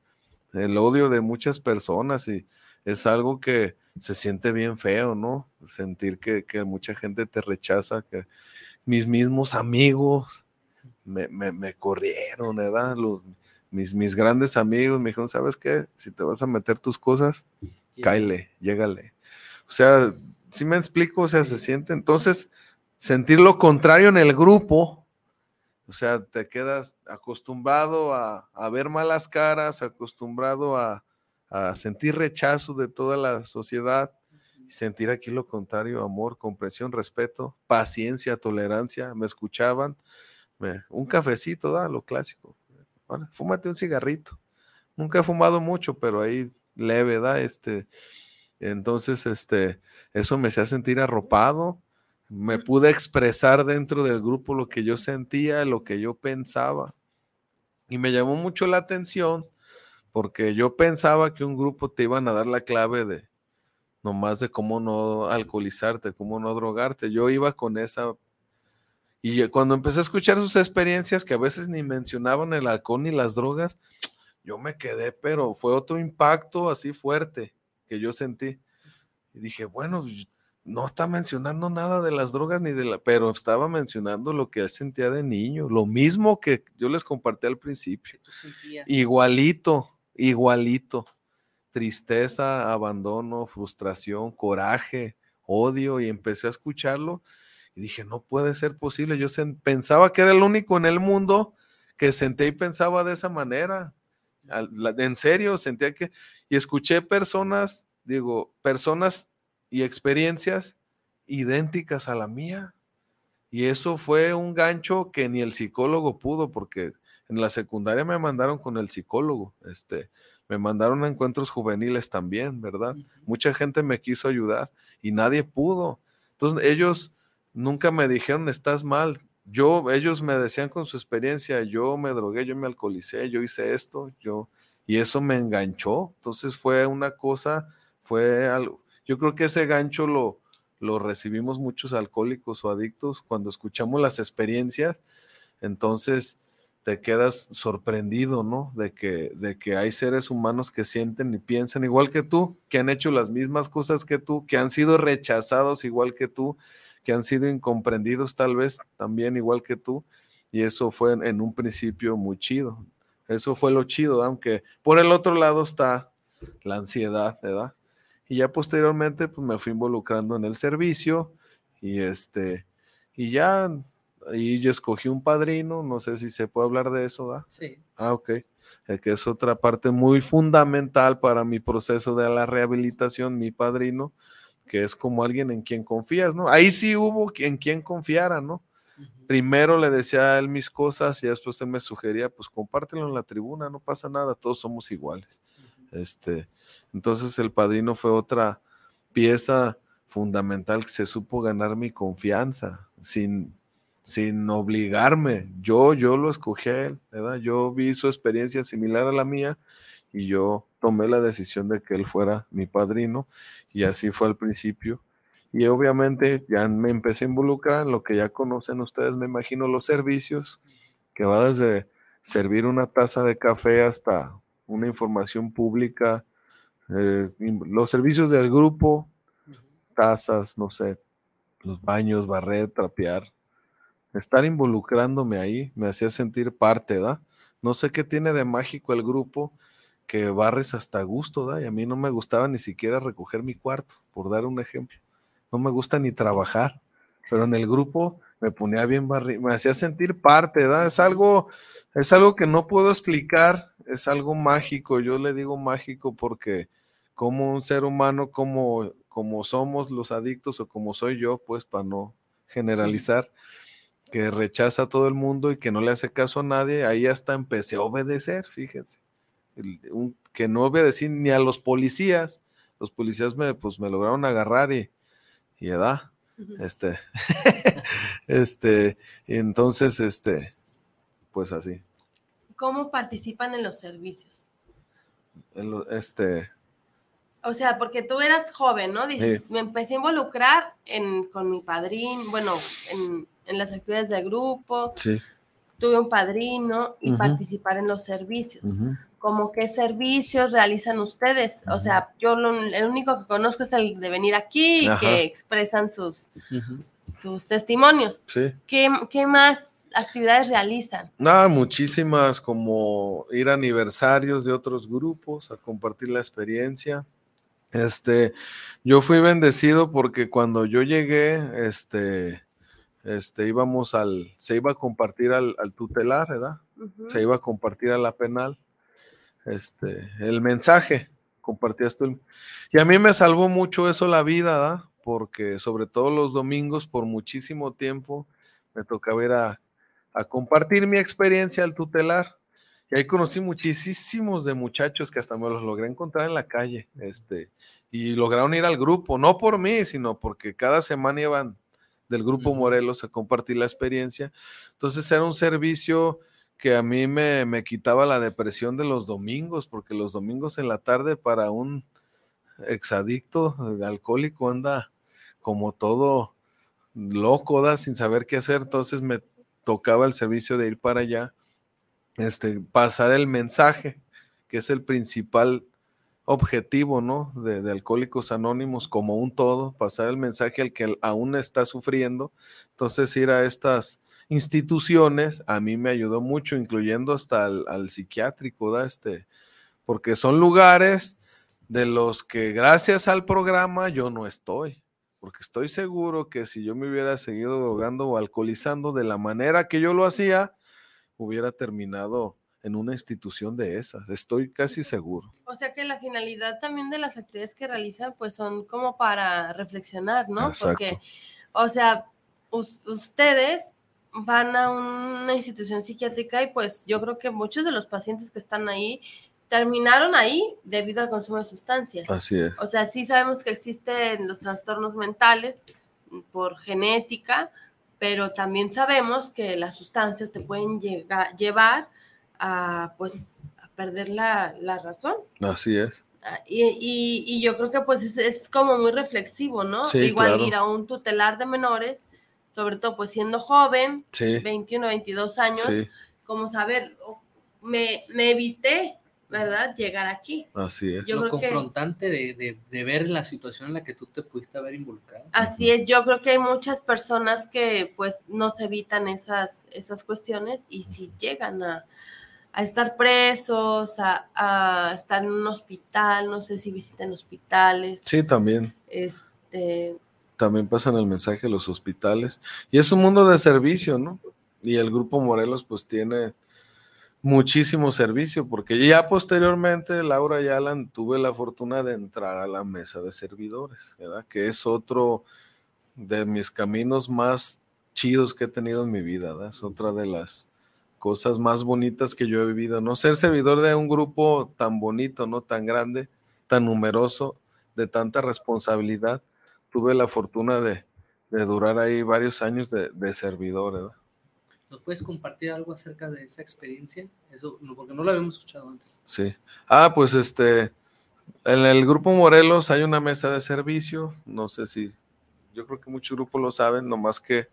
el odio de muchas personas y es algo que se siente bien feo, ¿no? Sentir que, mucha gente te rechaza, que mis mismos amigos me, corrieron, ¿verdad? mis, mis grandes amigos me dijeron, ¿sabes qué? Si te vas a meter tus cosas, cáile, llégale. O sea, si me explico, o sea, se siente, entonces, sentir lo contrario en el grupo, o sea, te quedas acostumbrado a, a ver malas caras, acostumbrado a, a sentir rechazo de toda la sociedad sentir aquí lo contrario, amor, comprensión, respeto, paciencia, tolerancia. Me escuchaban, un cafecito, da lo clásico. fúmate un cigarrito. Nunca he fumado mucho, pero ahí leve, da este. Entonces, este, eso me hacía sentir arropado. Me pude expresar dentro del grupo lo que yo sentía, lo que yo pensaba. Y me llamó mucho la atención porque yo pensaba que un grupo te iban a dar la clave de nomás de cómo no alcoholizarte, cómo no drogarte. Yo iba con esa y cuando empecé a escuchar sus experiencias que a veces ni mencionaban el alcohol ni las drogas, yo me quedé, pero fue otro impacto así fuerte que yo sentí. Y dije, bueno, no está mencionando nada de las drogas ni de la, pero estaba mencionando lo que él sentía de niño, lo mismo que yo les compartí al principio. Igualito, igualito. Tristeza, abandono, frustración, coraje, odio, y empecé a escucharlo y dije, no puede ser posible. Yo pensaba que era el único en el mundo que senté y pensaba de esa manera. En serio, sentía que, y escuché personas, digo, personas y experiencias idénticas a la mía. Y eso fue un gancho que ni el psicólogo pudo, porque en la secundaria me mandaron con el psicólogo, este, me mandaron a encuentros juveniles también, ¿verdad? Mucha gente me quiso ayudar y nadie pudo. Entonces ellos nunca me dijeron, estás mal. Yo, ellos me decían con su experiencia, yo me drogué, yo me alcoholicé, yo hice esto, yo, y eso me enganchó. Entonces fue una cosa, fue algo, yo creo que ese gancho lo, lo recibimos muchos alcohólicos o adictos cuando escuchamos las experiencias, entonces te quedas sorprendido, ¿no? De que, de que hay seres humanos que sienten y piensan igual que tú, que han hecho las mismas cosas que tú, que han sido rechazados igual que tú, que han sido incomprendidos tal vez también igual que tú, y eso fue en, un principio muy chido. Eso fue lo chido, aunque por el otro lado está la ansiedad, ¿verdad? Y ya posteriormente pues me fui involucrando en el servicio y este y ya y yo escogí un padrino, no sé si se puede hablar de eso, ¿verdad? Sí. Ah, ok. que es otra parte muy fundamental para mi proceso de la rehabilitación, mi padrino, que es como alguien en quien confías, ¿no? Ahí sí hubo en quien confiara, ¿no? Primero le decía a él mis cosas y después él me sugería, pues compártelo en la tribuna, no pasa nada, todos somos iguales. Este, entonces el padrino fue otra pieza fundamental que se supo ganar mi confianza sin, sin obligarme. Yo, yo lo escogí a él, ¿verdad? Yo vi su experiencia similar a la mía y yo tomé la decisión de que él fuera mi padrino y así fue al principio. Y obviamente ya me empecé a involucrar en lo que ya conocen ustedes, me imagino, los servicios, que va desde servir una taza de café hasta una información pública, eh, los servicios del grupo, tazas, no sé, los baños, barrer, trapear. Estar involucrándome ahí me hacía sentir parte, ¿da? No sé qué tiene de mágico el grupo, que barres hasta gusto, ¿da? Y a mí no me gustaba ni siquiera recoger mi cuarto, por dar un ejemplo. No me gusta ni trabajar, pero en el grupo me ponía bien barrido, me hacía sentir parte, ¿da? Es algo, es algo que no puedo explicar, es algo mágico, yo le digo mágico porque como un ser humano, como, como somos los adictos o como soy yo, pues para no generalizar, que rechaza a todo el mundo y que no le hace caso a nadie, ahí hasta empecé a obedecer, fíjense que no obedecí ni a los policías. Los policías me, pues, me lograron agarrar y, y edad. Este, este, entonces, este, pues así. ¿Cómo participan en los servicios? este. O sea, porque tú eras joven, ¿no? Dices, me empecé a involucrar en, con mi padrino, bueno, en, en las actividades del grupo. Sí. Tuve un padrino y participar en los servicios como qué servicios realizan ustedes. O sea, yo lo, el único que conozco es el de venir aquí y que expresan sus, sus testimonios. Sí. ¿Qué, más actividades realizan? Nada, muchísimas, como ir a aniversarios de otros grupos, a compartir la experiencia. Este, yo fui bendecido porque cuando yo llegué, este, este, íbamos al, se iba a compartir al, tutelar, ¿verdad? Se iba a compartir a la penal este, el mensaje, compartías tú. y a mí me salvó mucho eso la vida, porque sobre todo los domingos, por muchísimo tiempo, me tocaba ir a, compartir mi experiencia al tutelar. Y ahí conocí muchísimos de muchachos que hasta me los logré encontrar en la calle, este, y lograron ir al grupo, no por mí, sino porque cada semana iban del grupo Morelos a compartir la experiencia. Entonces era un servicio que a mí me, quitaba la depresión de los domingos, porque los domingos en la tarde para un exadicto alcohólico anda como todo loco, da sin saber qué hacer, entonces me tocaba el servicio de ir para allá, este, pasar el mensaje, que es el principal objetivo, ¿no? De, Alcohólicos Anónimos como un todo, pasar el mensaje al que aún está sufriendo. Entonces ir a estas instituciones a mí me ayudó mucho, incluyendo hasta al, psiquiátrico, ¿da? Este, porque son lugares de los que gracias al programa yo no estoy, porque estoy seguro que si yo me hubiera seguido drogando o alcoholizando de la manera que yo lo hacía, hubiera terminado en una institución de esas, estoy casi seguro. O sea que la finalidad también de las actividades que realizan pues son como para reflexionar, ¿no? Exacto. Porque, o sea, us- ustedes van a una institución psiquiátrica y pues yo creo que muchos de los pacientes que están ahí terminaron ahí debido al consumo de sustancias. Así es. O sea, sí sabemos que existen los trastornos mentales por genética, pero también sabemos que las sustancias te pueden llegar, llevar a, pues, a perder la, la razón. Así es. Ah, Y, y- y yo creo que pues es, es como muy reflexivo, ¿no? Sí, Igual claro. ir a un tutelar de menores, sobre todo pues siendo joven, Sí. 21, 22 años, Sí, como saber, oh, me, me evité, ¿verdad? Llegar aquí. así es. Yo lo creo que- confrontante de, de- de ver la situación en la que tú te pudiste haber involucrado. Así es, yo creo que hay muchas personas que pues no se evitan esas, esas cuestiones y si llegan a, a estar presos, a, a estar en un hospital, no sé si visiten hospitales, Sí, también. este, También pasan el mensaje a los hospitales. Y es un mundo de servicio, ¿no? Y el Grupo Morelos pues tiene muchísimo servicio, porque ya posteriormente, Laura y Alan, tuve la fortuna de entrar a la mesa de servidores, ¿verdad? Que es otro de mis caminos más chidos que he tenido en mi vida, ¿verdad? Es otra de las cosas más bonitas que yo he vivido, ¿no? Ser servidor de un grupo tan bonito, ¿no? Tan grande, tan numeroso, de tanta responsabilidad. Tuve la fortuna de, de durar ahí varios años de, de servidor, ¿verdad? ¿Nos puedes compartir algo acerca de esa experiencia? Eso, no, porque no lo habíamos escuchado antes. Sí. Ah, pues este, en el grupo Morelos hay una mesa de servicio, no sé si, yo creo que muchos grupos lo saben, nomás que,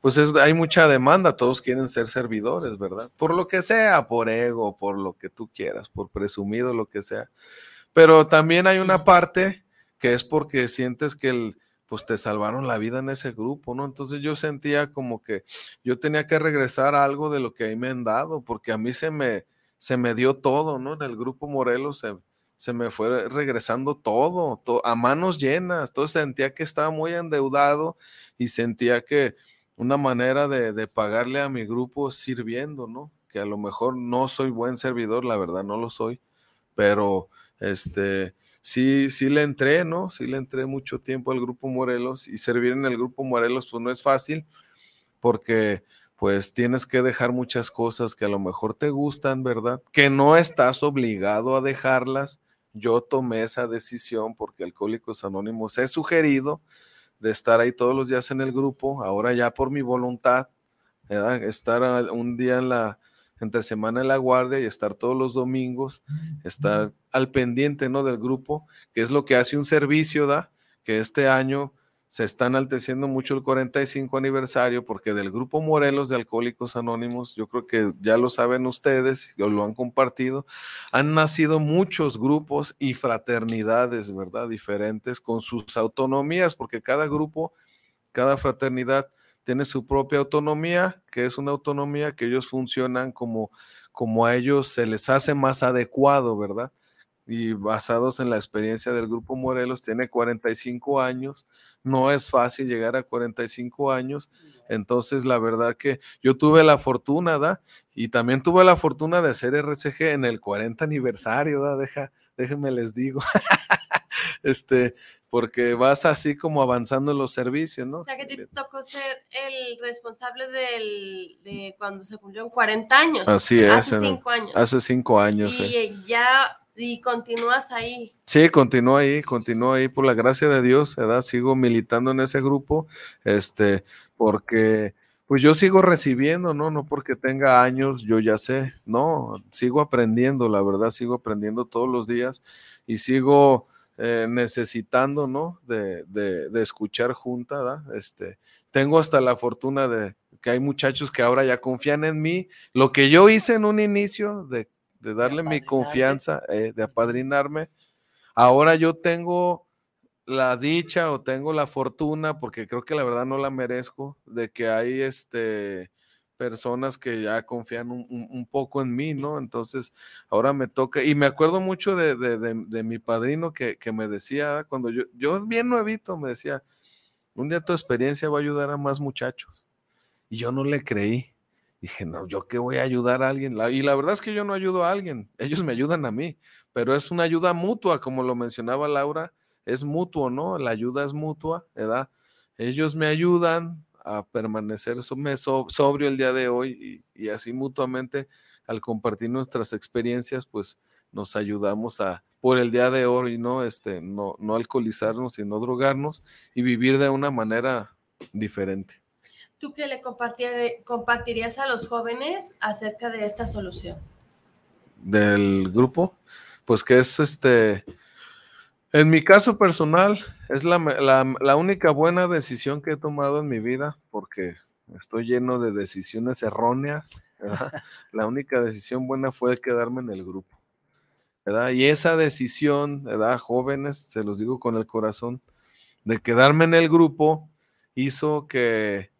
pues es- hay mucha demanda, todos quieren ser servidores, ¿verdad? Por lo que sea, por ego, por lo que tú quieras, por presumido, lo que sea. Pero también hay una parte que es porque sientes que el, pues te salvaron la vida en ese grupo, ¿no? Entonces yo sentía como que yo tenía que regresar a algo de lo que ahí me han dado, porque a mí se me, se me dio todo, ¿no? En el grupo Morelos se, se me fue regresando todo, to- a manos llenas. Entonces sentía que estaba muy endeudado y sentía que una manera de, de pagarle a mi grupo sirviendo, ¿no? Que a lo mejor no soy buen servidor, la verdad no lo soy, pero este, sí, sí le entré, ¿no? Sí le entré mucho tiempo al grupo Morelos y servir en el grupo Morelos pues no es fácil porque pues tienes que dejar muchas cosas que a lo mejor te gustan, ¿verdad? Que no estás obligado a dejarlas. Yo tomé esa decisión porque Alcohólicos Anónimos he sugerido de estar ahí todos los días en el grupo, ahora ya por mi voluntad, ¿verdad? Estar un día en la entre semana en la guardia y estar todos los domingos, estar al pendiente, ¿no? Del grupo, que es lo que hace un servicio, ¿da? Que este año se está enalteciendo mucho el 45 aniversario porque del grupo Morelos de Alcohólicos Anónimos, yo creo que ya lo saben ustedes lo han compartido, han nacido muchos grupos y fraternidades, ¿verdad? Diferentes con sus autonomías, porque cada grupo, cada fraternidad tiene su propia autonomía, que es una autonomía que ellos funcionan como, como a ellos se les hace más adecuado, ¿verdad? Y basados en la experiencia del Grupo Morelos, tiene 45 años, no es fácil llegar a 45 años, entonces la verdad que yo tuve la fortuna, ¿da? Y también tuve la fortuna de ser RCG en el 40 aniversario, ¿da? Deja, déjenme les digo, este, porque vas así como avanzando en los servicios, ¿no? O sea, que te tocó ser el responsable del, de cuando se cumplieron 40 años. Así es. Hace en el- 5 años. Hace cinco años. y eh, ya, y continúas ahí. Sí, continúo ahí, continúo ahí por la gracia de Dios, ¿verdad? Sigo militando en ese grupo, este, porque pues yo sigo recibiendo, ¿no? No porque tenga años, yo ya sé, no, sigo aprendiendo, la verdad, sigo aprendiendo todos los días y sigo eh, necesitando, ¿no? De, de, de escuchar junta, ¿verdad? Este, tengo hasta la fortuna de que hay muchachos que ahora ya confían en mí, lo que yo hice en un inicio de, de darle mi confianza, eh, de apadrinarme, Ahora yo tengo la dicha o tengo la fortuna, porque creo que la verdad no la merezco, de que hay este personas que ya confían un, un- un poco en mí, ¿no? Entonces, ahora me toca, y me acuerdo mucho de, de- de- de mi padrino que, que me decía, cuando yo, yo bien nuevito, me decía, un día tu experiencia va a ayudar a más muchachos. Y yo no le creí. Dije, no, ¿yo qué voy a ayudar a alguien? Y la verdad es que yo no ayudo a alguien, ellos me ayudan a mí, pero es una ayuda mutua, como lo mencionaba Laura, es mutuo, ¿no? La ayuda es mutua, ¿verdad? Ellos me ayudan a permanecer sobrio el día de hoy y, y así mutuamente al compartir nuestras experiencias, pues nos ayudamos a por el día de hoy, ¿no? Este, no, no alcoholizarnos y no drogarnos y vivir de una manera diferente. ¿Tú qué le compartir- compartirías a los jóvenes acerca de esta solución? del grupo, pues que es este, en mi caso personal, es la, la- la única buena decisión que he tomado en mi vida, porque estoy lleno de decisiones erróneas, ¿verdad? La única decisión buena fue quedarme en el grupo, ¿verdad? Y esa decisión, ¿verdad? Jóvenes, se los digo con el corazón, de quedarme en el grupo hizo que,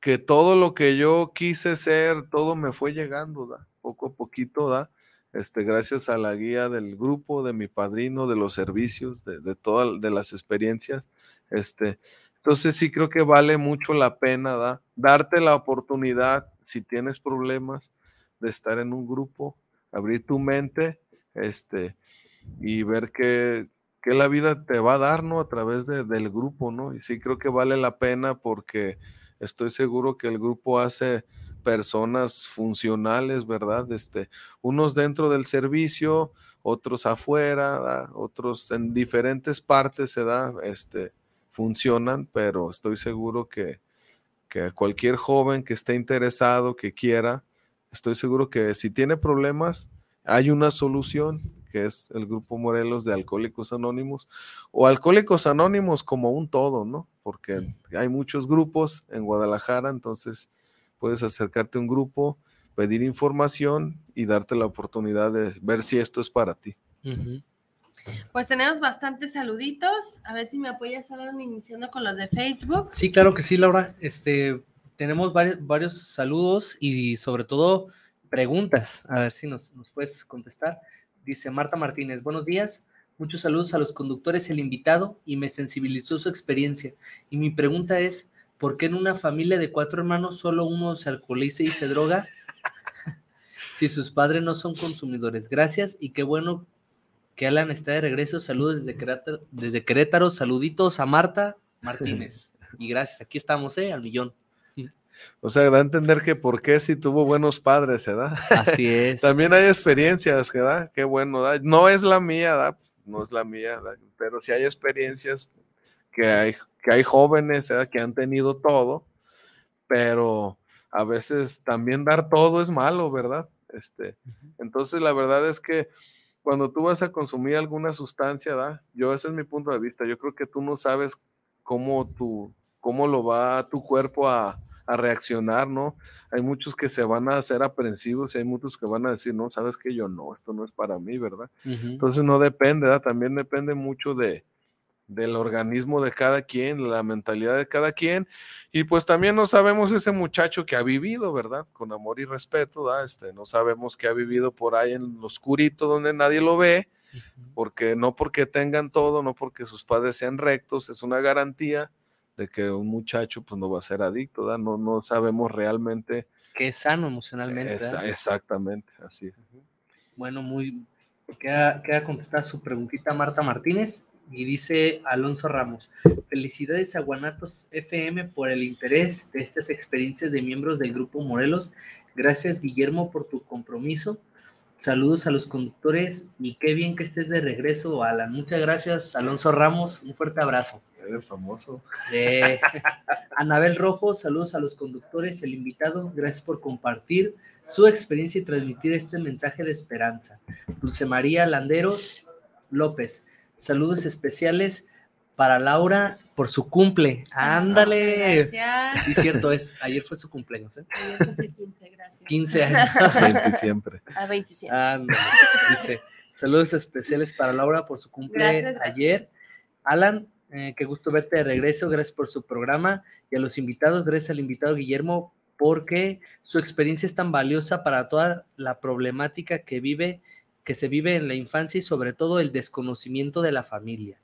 que todo lo que yo quise ser, todo me fue llegando, ¿da? Poco a poquito, ¿da? Este, gracias a la guía del grupo, de mi padrino, de los servicios, de, de todas de las experiencias. Este, entonces sí creo que vale mucho la pena ¿da? darte la oportunidad, si tienes problemas, de estar en un grupo, abrir tu mente este, y ver qué, qué la vida te va a dar ¿no? a través de- del grupo. ¿no? Y sí creo que vale la pena porque estoy seguro que el grupo hace personas funcionales, ¿verdad? Este, unos dentro del servicio, otros afuera, ¿da? otros en diferentes partes se da, este, funcionan, pero estoy seguro que, que cualquier joven que esté interesado, que quiera, estoy seguro que si tiene problemas, hay una solución, que es el Grupo Morelos de Alcohólicos Anónimos, o Alcohólicos Anónimos como un todo, ¿no? Porque hay muchos grupos en Guadalajara, entonces puedes acercarte a un grupo, pedir información y darte la oportunidad de ver si esto es para ti. Pues tenemos bastantes saluditos. A ver si me apoyas, Alan, iniciando con los de Facebook. Sí, claro que sí, Laura. Este, tenemos varios, varios saludos y sobre todo preguntas. A ver si nos, nos puedes contestar. Dice Marta Martínez, buenos días. Muchos saludos a los conductores, el invitado, y me sensibilizó su experiencia. Y mi pregunta es, ¿por qué en una familia de cuatro hermanos solo uno se alcoholiza y se droga? si sus padres no son consumidores. Gracias y qué bueno que Alan está de regreso. Saludos desde Querétaro, desde Querétaro. Saluditos a Marta Martínez. Y gracias, aquí estamos, ¿eh? Al millón. O sea, da a entender que por qué si tuvo buenos padres, ¿verdad? Así es. También hay experiencias, ¿verdad? Qué bueno, ¿verdad? No es la mía, ¿verdad? No es la mía, ¿verdad? Pero sí hay experiencias que hay, que hay jóvenes, ¿verdad? Que han tenido todo, pero a veces también dar todo es malo, ¿verdad? Este, entonces la verdad es que cuando tú vas a consumir alguna sustancia. Yo ese es mi punto de vista. Yo creo que tú no sabes cómo tu, cómo lo va tu cuerpo a, a reaccionar, ¿no? Hay muchos que se van a hacer aprensivos y hay muchos que van a decir, no, sabes que yo no, esto no es para mí, ¿verdad? Ujú. Entonces no depende, ¿verdad? También depende mucho de, del organismo de cada quien, la mentalidad de cada quien. Y pues también no sabemos ese muchacho que ha vivido, ¿verdad? Con amor y respeto, ¿verdad? Este, no sabemos que ha vivido por ahí en lo oscurito donde nadie lo ve, porque no porque tengan todo, no porque sus padres sean rectos, es una garantía de que un muchacho pues no va a ser adicto, ¿verdad? No, no sabemos realmente. Que es sano emocionalmente. ¿verdad? exactamente, así. Bueno, muy. Queda, queda contestada su preguntita Marta Martínez y dice Alonso Ramos. Felicidades a Guanatos FM por el interés de estas experiencias de miembros del Grupo Morelos. Gracias, Guillermo, por tu compromiso. Saludos a los conductores y qué bien que estés de regreso, Alan. Muchas gracias, Alonso Ramos. Un fuerte abrazo. Eres famoso. Eh, Anabel Rojo, saludos a los conductores, el invitado, gracias por compartir su experiencia y transmitir este mensaje de esperanza. Dulce María Landeros López, saludos especiales para Laura por su cumple. Ándale. Gracias. Sí, cierto es. Ayer fue su cumpleaños, ¿eh? Ayer cumplí 15, gracias. 15 años. 20 siempre. A 27. Ándale. Dice, saludos especiales para Laura por su cumple Gracias, gracias. ayer. Alan, eh, qué gusto verte de regreso, gracias por su programa y a los invitados, gracias al invitado Guillermo, porque su experiencia es tan valiosa para toda la problemática que vive, que se vive en la infancia y sobre todo el desconocimiento de la familia.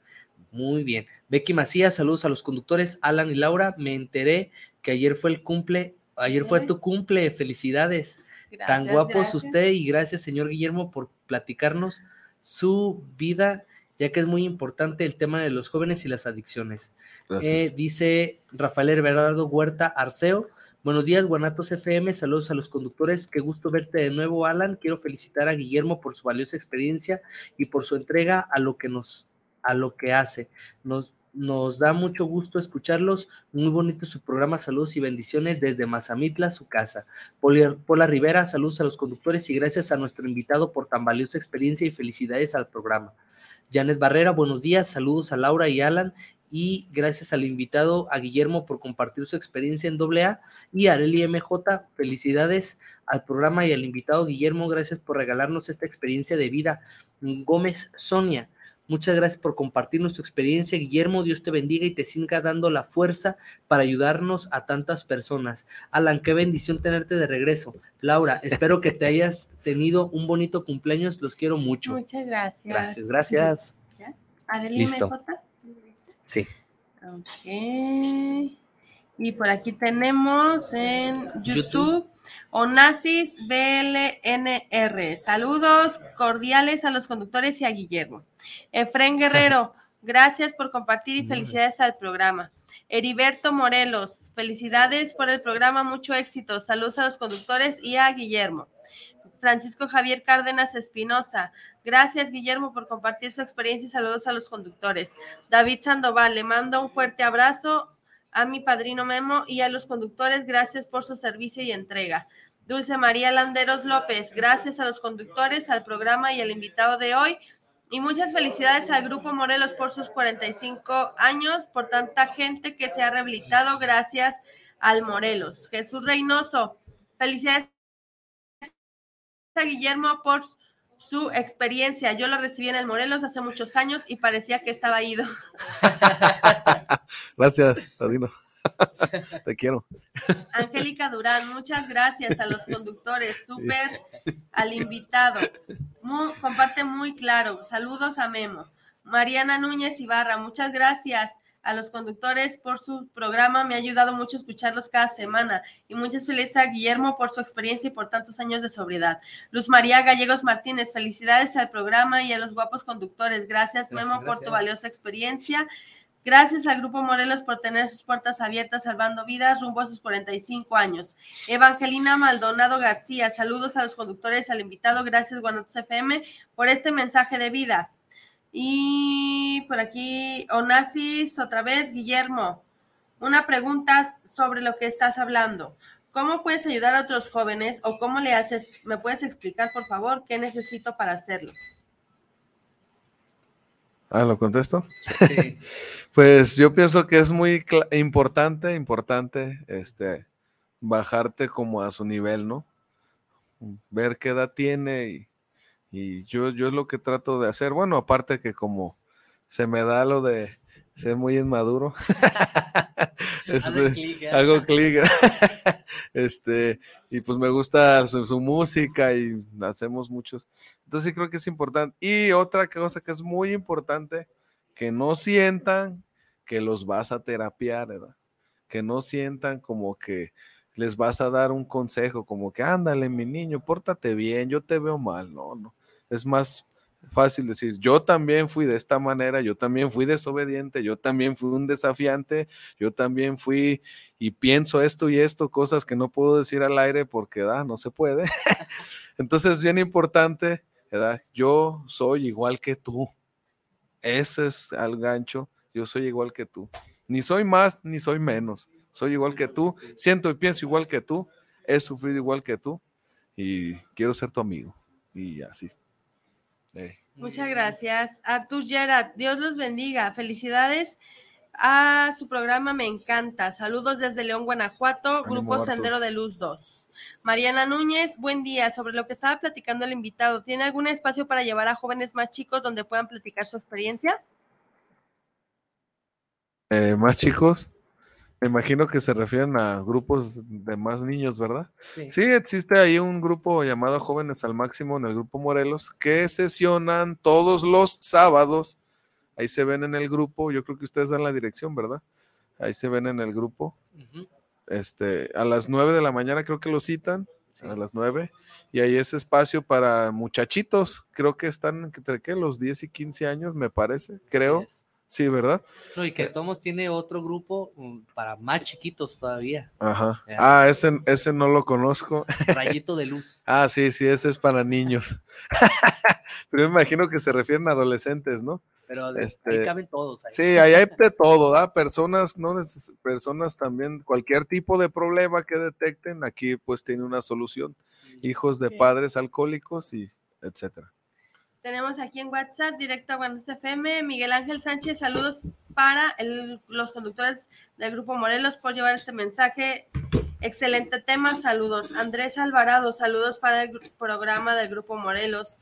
Muy bien. Becky Macías, saludos a los conductores, Alan y Laura. Me enteré que ayer fue el cumple ayer fue tu cumple, felicidades. Tan guapos gracias. usted y gracias, señor Guillermo, por platicarnos su vida, ya que es muy importante el tema de los jóvenes y las adicciones. Gracias. Eh, dice Rafael Everardo Huerta Arceo. Buenos días, Guanatos FM. Saludos a los conductores. Qué gusto verte de nuevo, Alan. Quiero felicitar a Guillermo por su valiosa experiencia y por su entrega a lo que nos, a lo que hace. Nos, nos da mucho gusto escucharlos. Muy bonito su programa. Saludos y bendiciones desde Mazamitla, su casa. Pola Rivera, saludos a los conductores y gracias a nuestro invitado por tan valiosa experiencia y felicidades al programa. Janet Barrera, buenos días. Saludos a Laura y Alan y gracias al invitado, a Guillermo, por compartir su experiencia en AA y Areli MJ, felicidades al programa y al invitado Guillermo, gracias por regalarnos esta experiencia de vida. Gómez Sonia, muchas gracias por compartirnos tu experiencia, Guillermo, Dios te bendiga y te siga dando la fuerza para ayudarnos a tantas personas. Alan, qué bendición tenerte de regreso. Laura, espero que te hayas tenido un bonito cumpleaños, los quiero mucho. Muchas gracias. Gracias, gracias. Arely Listo. Sí. Ok. Y por aquí tenemos en YouTube, YouTube. Onassis BLNR. Saludos cordiales a los conductores y a Guillermo. Efren Guerrero, gracias por compartir y felicidades al programa. Heriberto Morelos, felicidades por el programa, mucho éxito. Saludos a los conductores y a Guillermo. Francisco Javier Cárdenas Espinosa. Gracias, Guillermo, por compartir su experiencia y saludos a los conductores. David Sandoval, le mando un fuerte abrazo a mi padrino Memo y a los conductores. Gracias por su servicio y entrega. Dulce María Landeros López, gracias a los conductores, al programa y al invitado de hoy. Y muchas felicidades al Grupo Morelos por sus 45 años, por tanta gente que se ha rehabilitado gracias al Morelos. Jesús Reynoso, felicidades a Guillermo por su experiencia. Yo lo recibí en el Morelos hace muchos años y parecía que estaba ido. Gracias, Padrino. Te quiero. Angélica Durán, muchas gracias a los conductores, súper al invitado. Comparte muy claro. Saludos a Memo. Mariana Núñez Ibarra, muchas gracias a los conductores por su programa. Me ha ayudado mucho escucharlos cada semana. Y muchas felicidades a Guillermo por su experiencia y por tantos años de sobriedad. Luz María Gallegos Martínez, felicidades al programa y a los guapos conductores. Gracias, Gracias, Memo, por tu valiosa experiencia. Gracias al Grupo Morelos por tener sus puertas abiertas salvando vidas rumbo a sus 45 años. Evangelina Maldonado García, saludos a los conductores, al invitado. Gracias, Guanatos FM, por este mensaje de vida. Y por aquí, Onassis, otra vez, Guillermo, una pregunta sobre lo que estás hablando. ¿Cómo puedes ayudar a otros jóvenes o cómo le haces? ¿Me puedes explicar, por favor, qué necesito para hacerlo? Ah, ¿lo contesto? Sí. Pues yo pienso que es muy importante, importante, este, bajarte como a su nivel, ¿no? Ver qué edad tiene y, y yo, yo es lo que trato de hacer. Bueno, aparte que como se me da lo de ser muy inmaduro, este, ¿eh? hago clic, este, y pues me gusta su, su música y hacemos muchos. Entonces sí creo que es importante. Y otra cosa que es muy importante, que no sientan que los vas a terapiar, ¿verdad? Que no sientan como que les vas a dar un consejo, como que ándale, mi niño, pórtate bien, yo te veo mal. No, no. Es más fácil decir, yo también fui de esta manera, yo también fui desobediente, yo también fui un desafiante, yo también fui y pienso esto y esto, cosas que no puedo decir al aire porque ¿verdad? no se puede. Entonces es bien importante, ¿verdad? Yo soy igual que tú. Ese es al gancho, yo soy igual que tú. Ni soy más ni soy menos. Soy igual que tú, siento y pienso igual que tú, he sufrido igual que tú y quiero ser tu amigo. Y así. Eh, Muchas gracias. Artur Gerard, Dios los bendiga. Felicidades a su programa, me encanta. Saludos desde León, Guanajuato, Ánimo, Grupo Artur. Sendero de Luz 2. Mariana Núñez, buen día. Sobre lo que estaba platicando el invitado, ¿tiene algún espacio para llevar a jóvenes más chicos donde puedan platicar su experiencia? eh, más chicos, me imagino que se refieren a grupos de más niños, ¿verdad? Sí. Sí, existe ahí un grupo llamado Jóvenes al Máximo en el Grupo Morelos que sesionan todos los sábados. Ahí se ven en el grupo, yo creo que ustedes dan la dirección, ¿verdad? Ahí se ven en el grupo. Este, a las 9 de la mañana creo que lo citan, a las 9, y ahí es espacio para muchachitos, creo que están entre ¿qué? los 10 y 15 años, me parece, creo. Sí, ¿verdad? No, y que Tomos tiene otro grupo mm, para más chiquitos todavía. Ajá. Ah, ese, ese no lo conozco. Rayito de luz. ah, sí, sí, ese es para niños. Pero me imagino que se refieren a adolescentes, ¿no? Pero ahí este, caben todos. Ahí. Sí, ahí hay de todo, ¿da? Personas, no personas también, cualquier tipo de problema que detecten, aquí pues tiene una solución. Hijos de padres alcohólicos y etcétera. Tenemos aquí en WhatsApp, directo a Guanajuato FM, Miguel Ángel Sánchez, saludos para los conductores del Grupo Morelos por llevar este mensaje. Excelente tema, saludos. Andrés Alvarado, saludos para el programa del Grupo Morelos.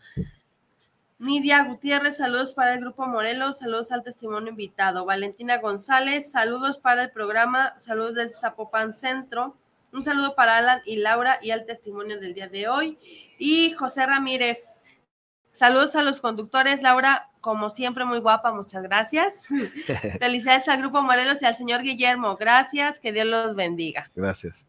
Nidia Gutiérrez, saludos para el Grupo Morelos, saludos al testimonio invitado. Valentina González, saludos para el programa, saludos desde Zapopan Centro. Un saludo para Alan y Laura y al testimonio del día de hoy. Y José Ramírez, Saludos a los conductores, Laura, como siempre, muy guapa, muchas gracias. Felicidades al Grupo Morelos y al señor Guillermo, gracias, que Dios los bendiga. Gracias.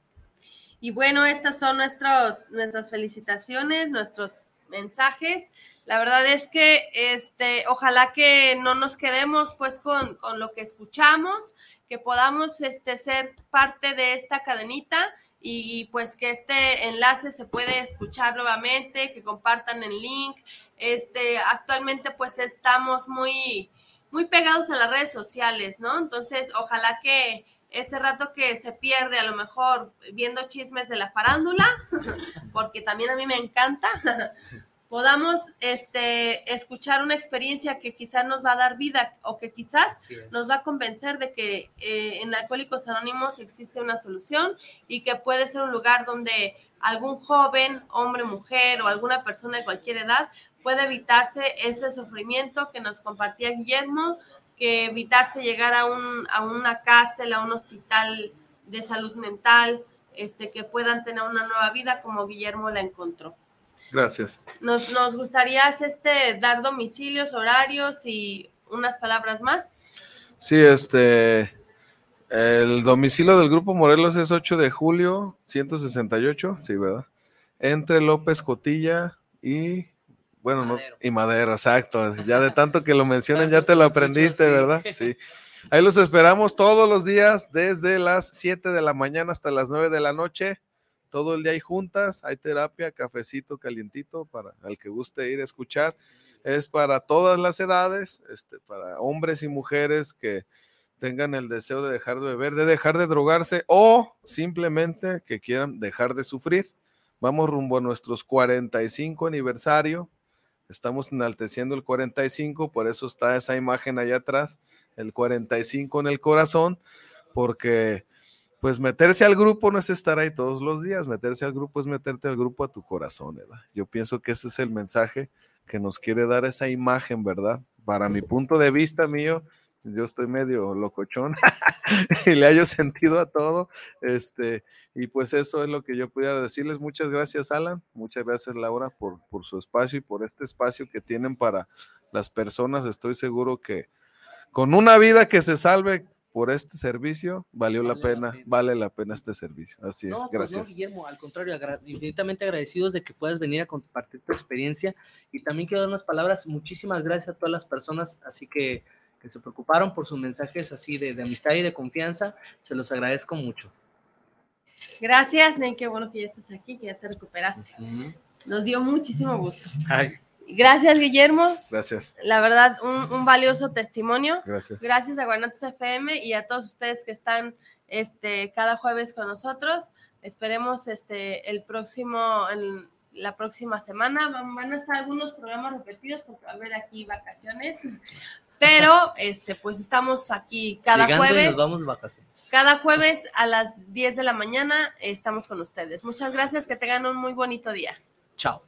Y bueno, estas son nuestros, nuestras felicitaciones, nuestros mensajes. La verdad es que este, ojalá que no nos quedemos pues con, con lo que escuchamos, que podamos este, ser parte de esta cadenita y pues que este enlace se puede escuchar nuevamente, que compartan el link. Este, actualmente pues estamos muy, muy pegados a las redes sociales, ¿no? Entonces, ojalá que ese rato que se pierde a lo mejor viendo chismes de la farándula, porque también a mí me encanta, podamos este, escuchar una experiencia que quizás nos va a dar vida o que quizás nos va a convencer de que eh, en Alcohólicos Anónimos existe una solución y que puede ser un lugar donde algún joven, hombre, mujer o alguna persona de cualquier edad puede evitarse ese sufrimiento que nos compartía Guillermo, que evitarse llegar a, un, a una cárcel, a un hospital de salud mental, este, que puedan tener una nueva vida como Guillermo la encontró. Gracias. Nos, nos gustaría este, dar domicilios, horarios y unas palabras más. Sí, este, el domicilio del Grupo Morelos es 8 de julio, 168, sí, ¿verdad? Entre López Cotilla y, bueno, no, y Madero, exacto. Ya de tanto que lo mencionan, ya te lo aprendiste, ¿verdad? Sí. Ahí los esperamos todos los días, desde las 7 de la mañana hasta las 9 de la noche todo el día hay juntas, hay terapia, cafecito calientito para el que guste ir a escuchar. Es para todas las edades, este, para hombres y mujeres que tengan el deseo de dejar de beber, de dejar de drogarse o simplemente que quieran dejar de sufrir. Vamos rumbo a nuestros 45 aniversario. Estamos enalteciendo el 45, por eso está esa imagen allá atrás, el 45 en el corazón, porque pues meterse al grupo no es estar ahí todos los días, meterse al grupo es meterte al grupo a tu corazón, ¿verdad? Yo pienso que ese es el mensaje que nos quiere dar esa imagen, ¿verdad? Para mi punto de vista mío, yo estoy medio locochón y le hallo sentido a todo, este, y pues eso es lo que yo pudiera decirles. Muchas gracias, Alan, muchas gracias, Laura, por, por su espacio y por este espacio que tienen para las personas. Estoy seguro que con una vida que se salve, por este servicio, valió la, pena, vale la pena este servicio. Así es, pues gracias. Guillermo, al contrario, infinitamente agradecidos de que puedas venir a compartir tu experiencia y también quiero dar unas palabras, muchísimas gracias a todas las personas, así que, que se preocuparon por sus mensajes así de, amistad y de confianza, se los agradezco mucho. Gracias, Nen, qué bueno que ya estás aquí, que ya te recuperaste. Nos dio muchísimo gusto. Ay, Gracias, Guillermo. Gracias. La verdad, un, valioso testimonio. Gracias. Gracias a Guanatos FM y a todos ustedes que están este, cada jueves con nosotros. Esperemos este, el próximo, la próxima semana. Van, a estar algunos programas repetidos porque va a haber aquí vacaciones. Pero, este, pues estamos aquí cada jueves. nos vamos vacaciones. Cada jueves a las 10 de la mañana estamos con ustedes. Muchas gracias, que tengan un muy bonito día. Chao.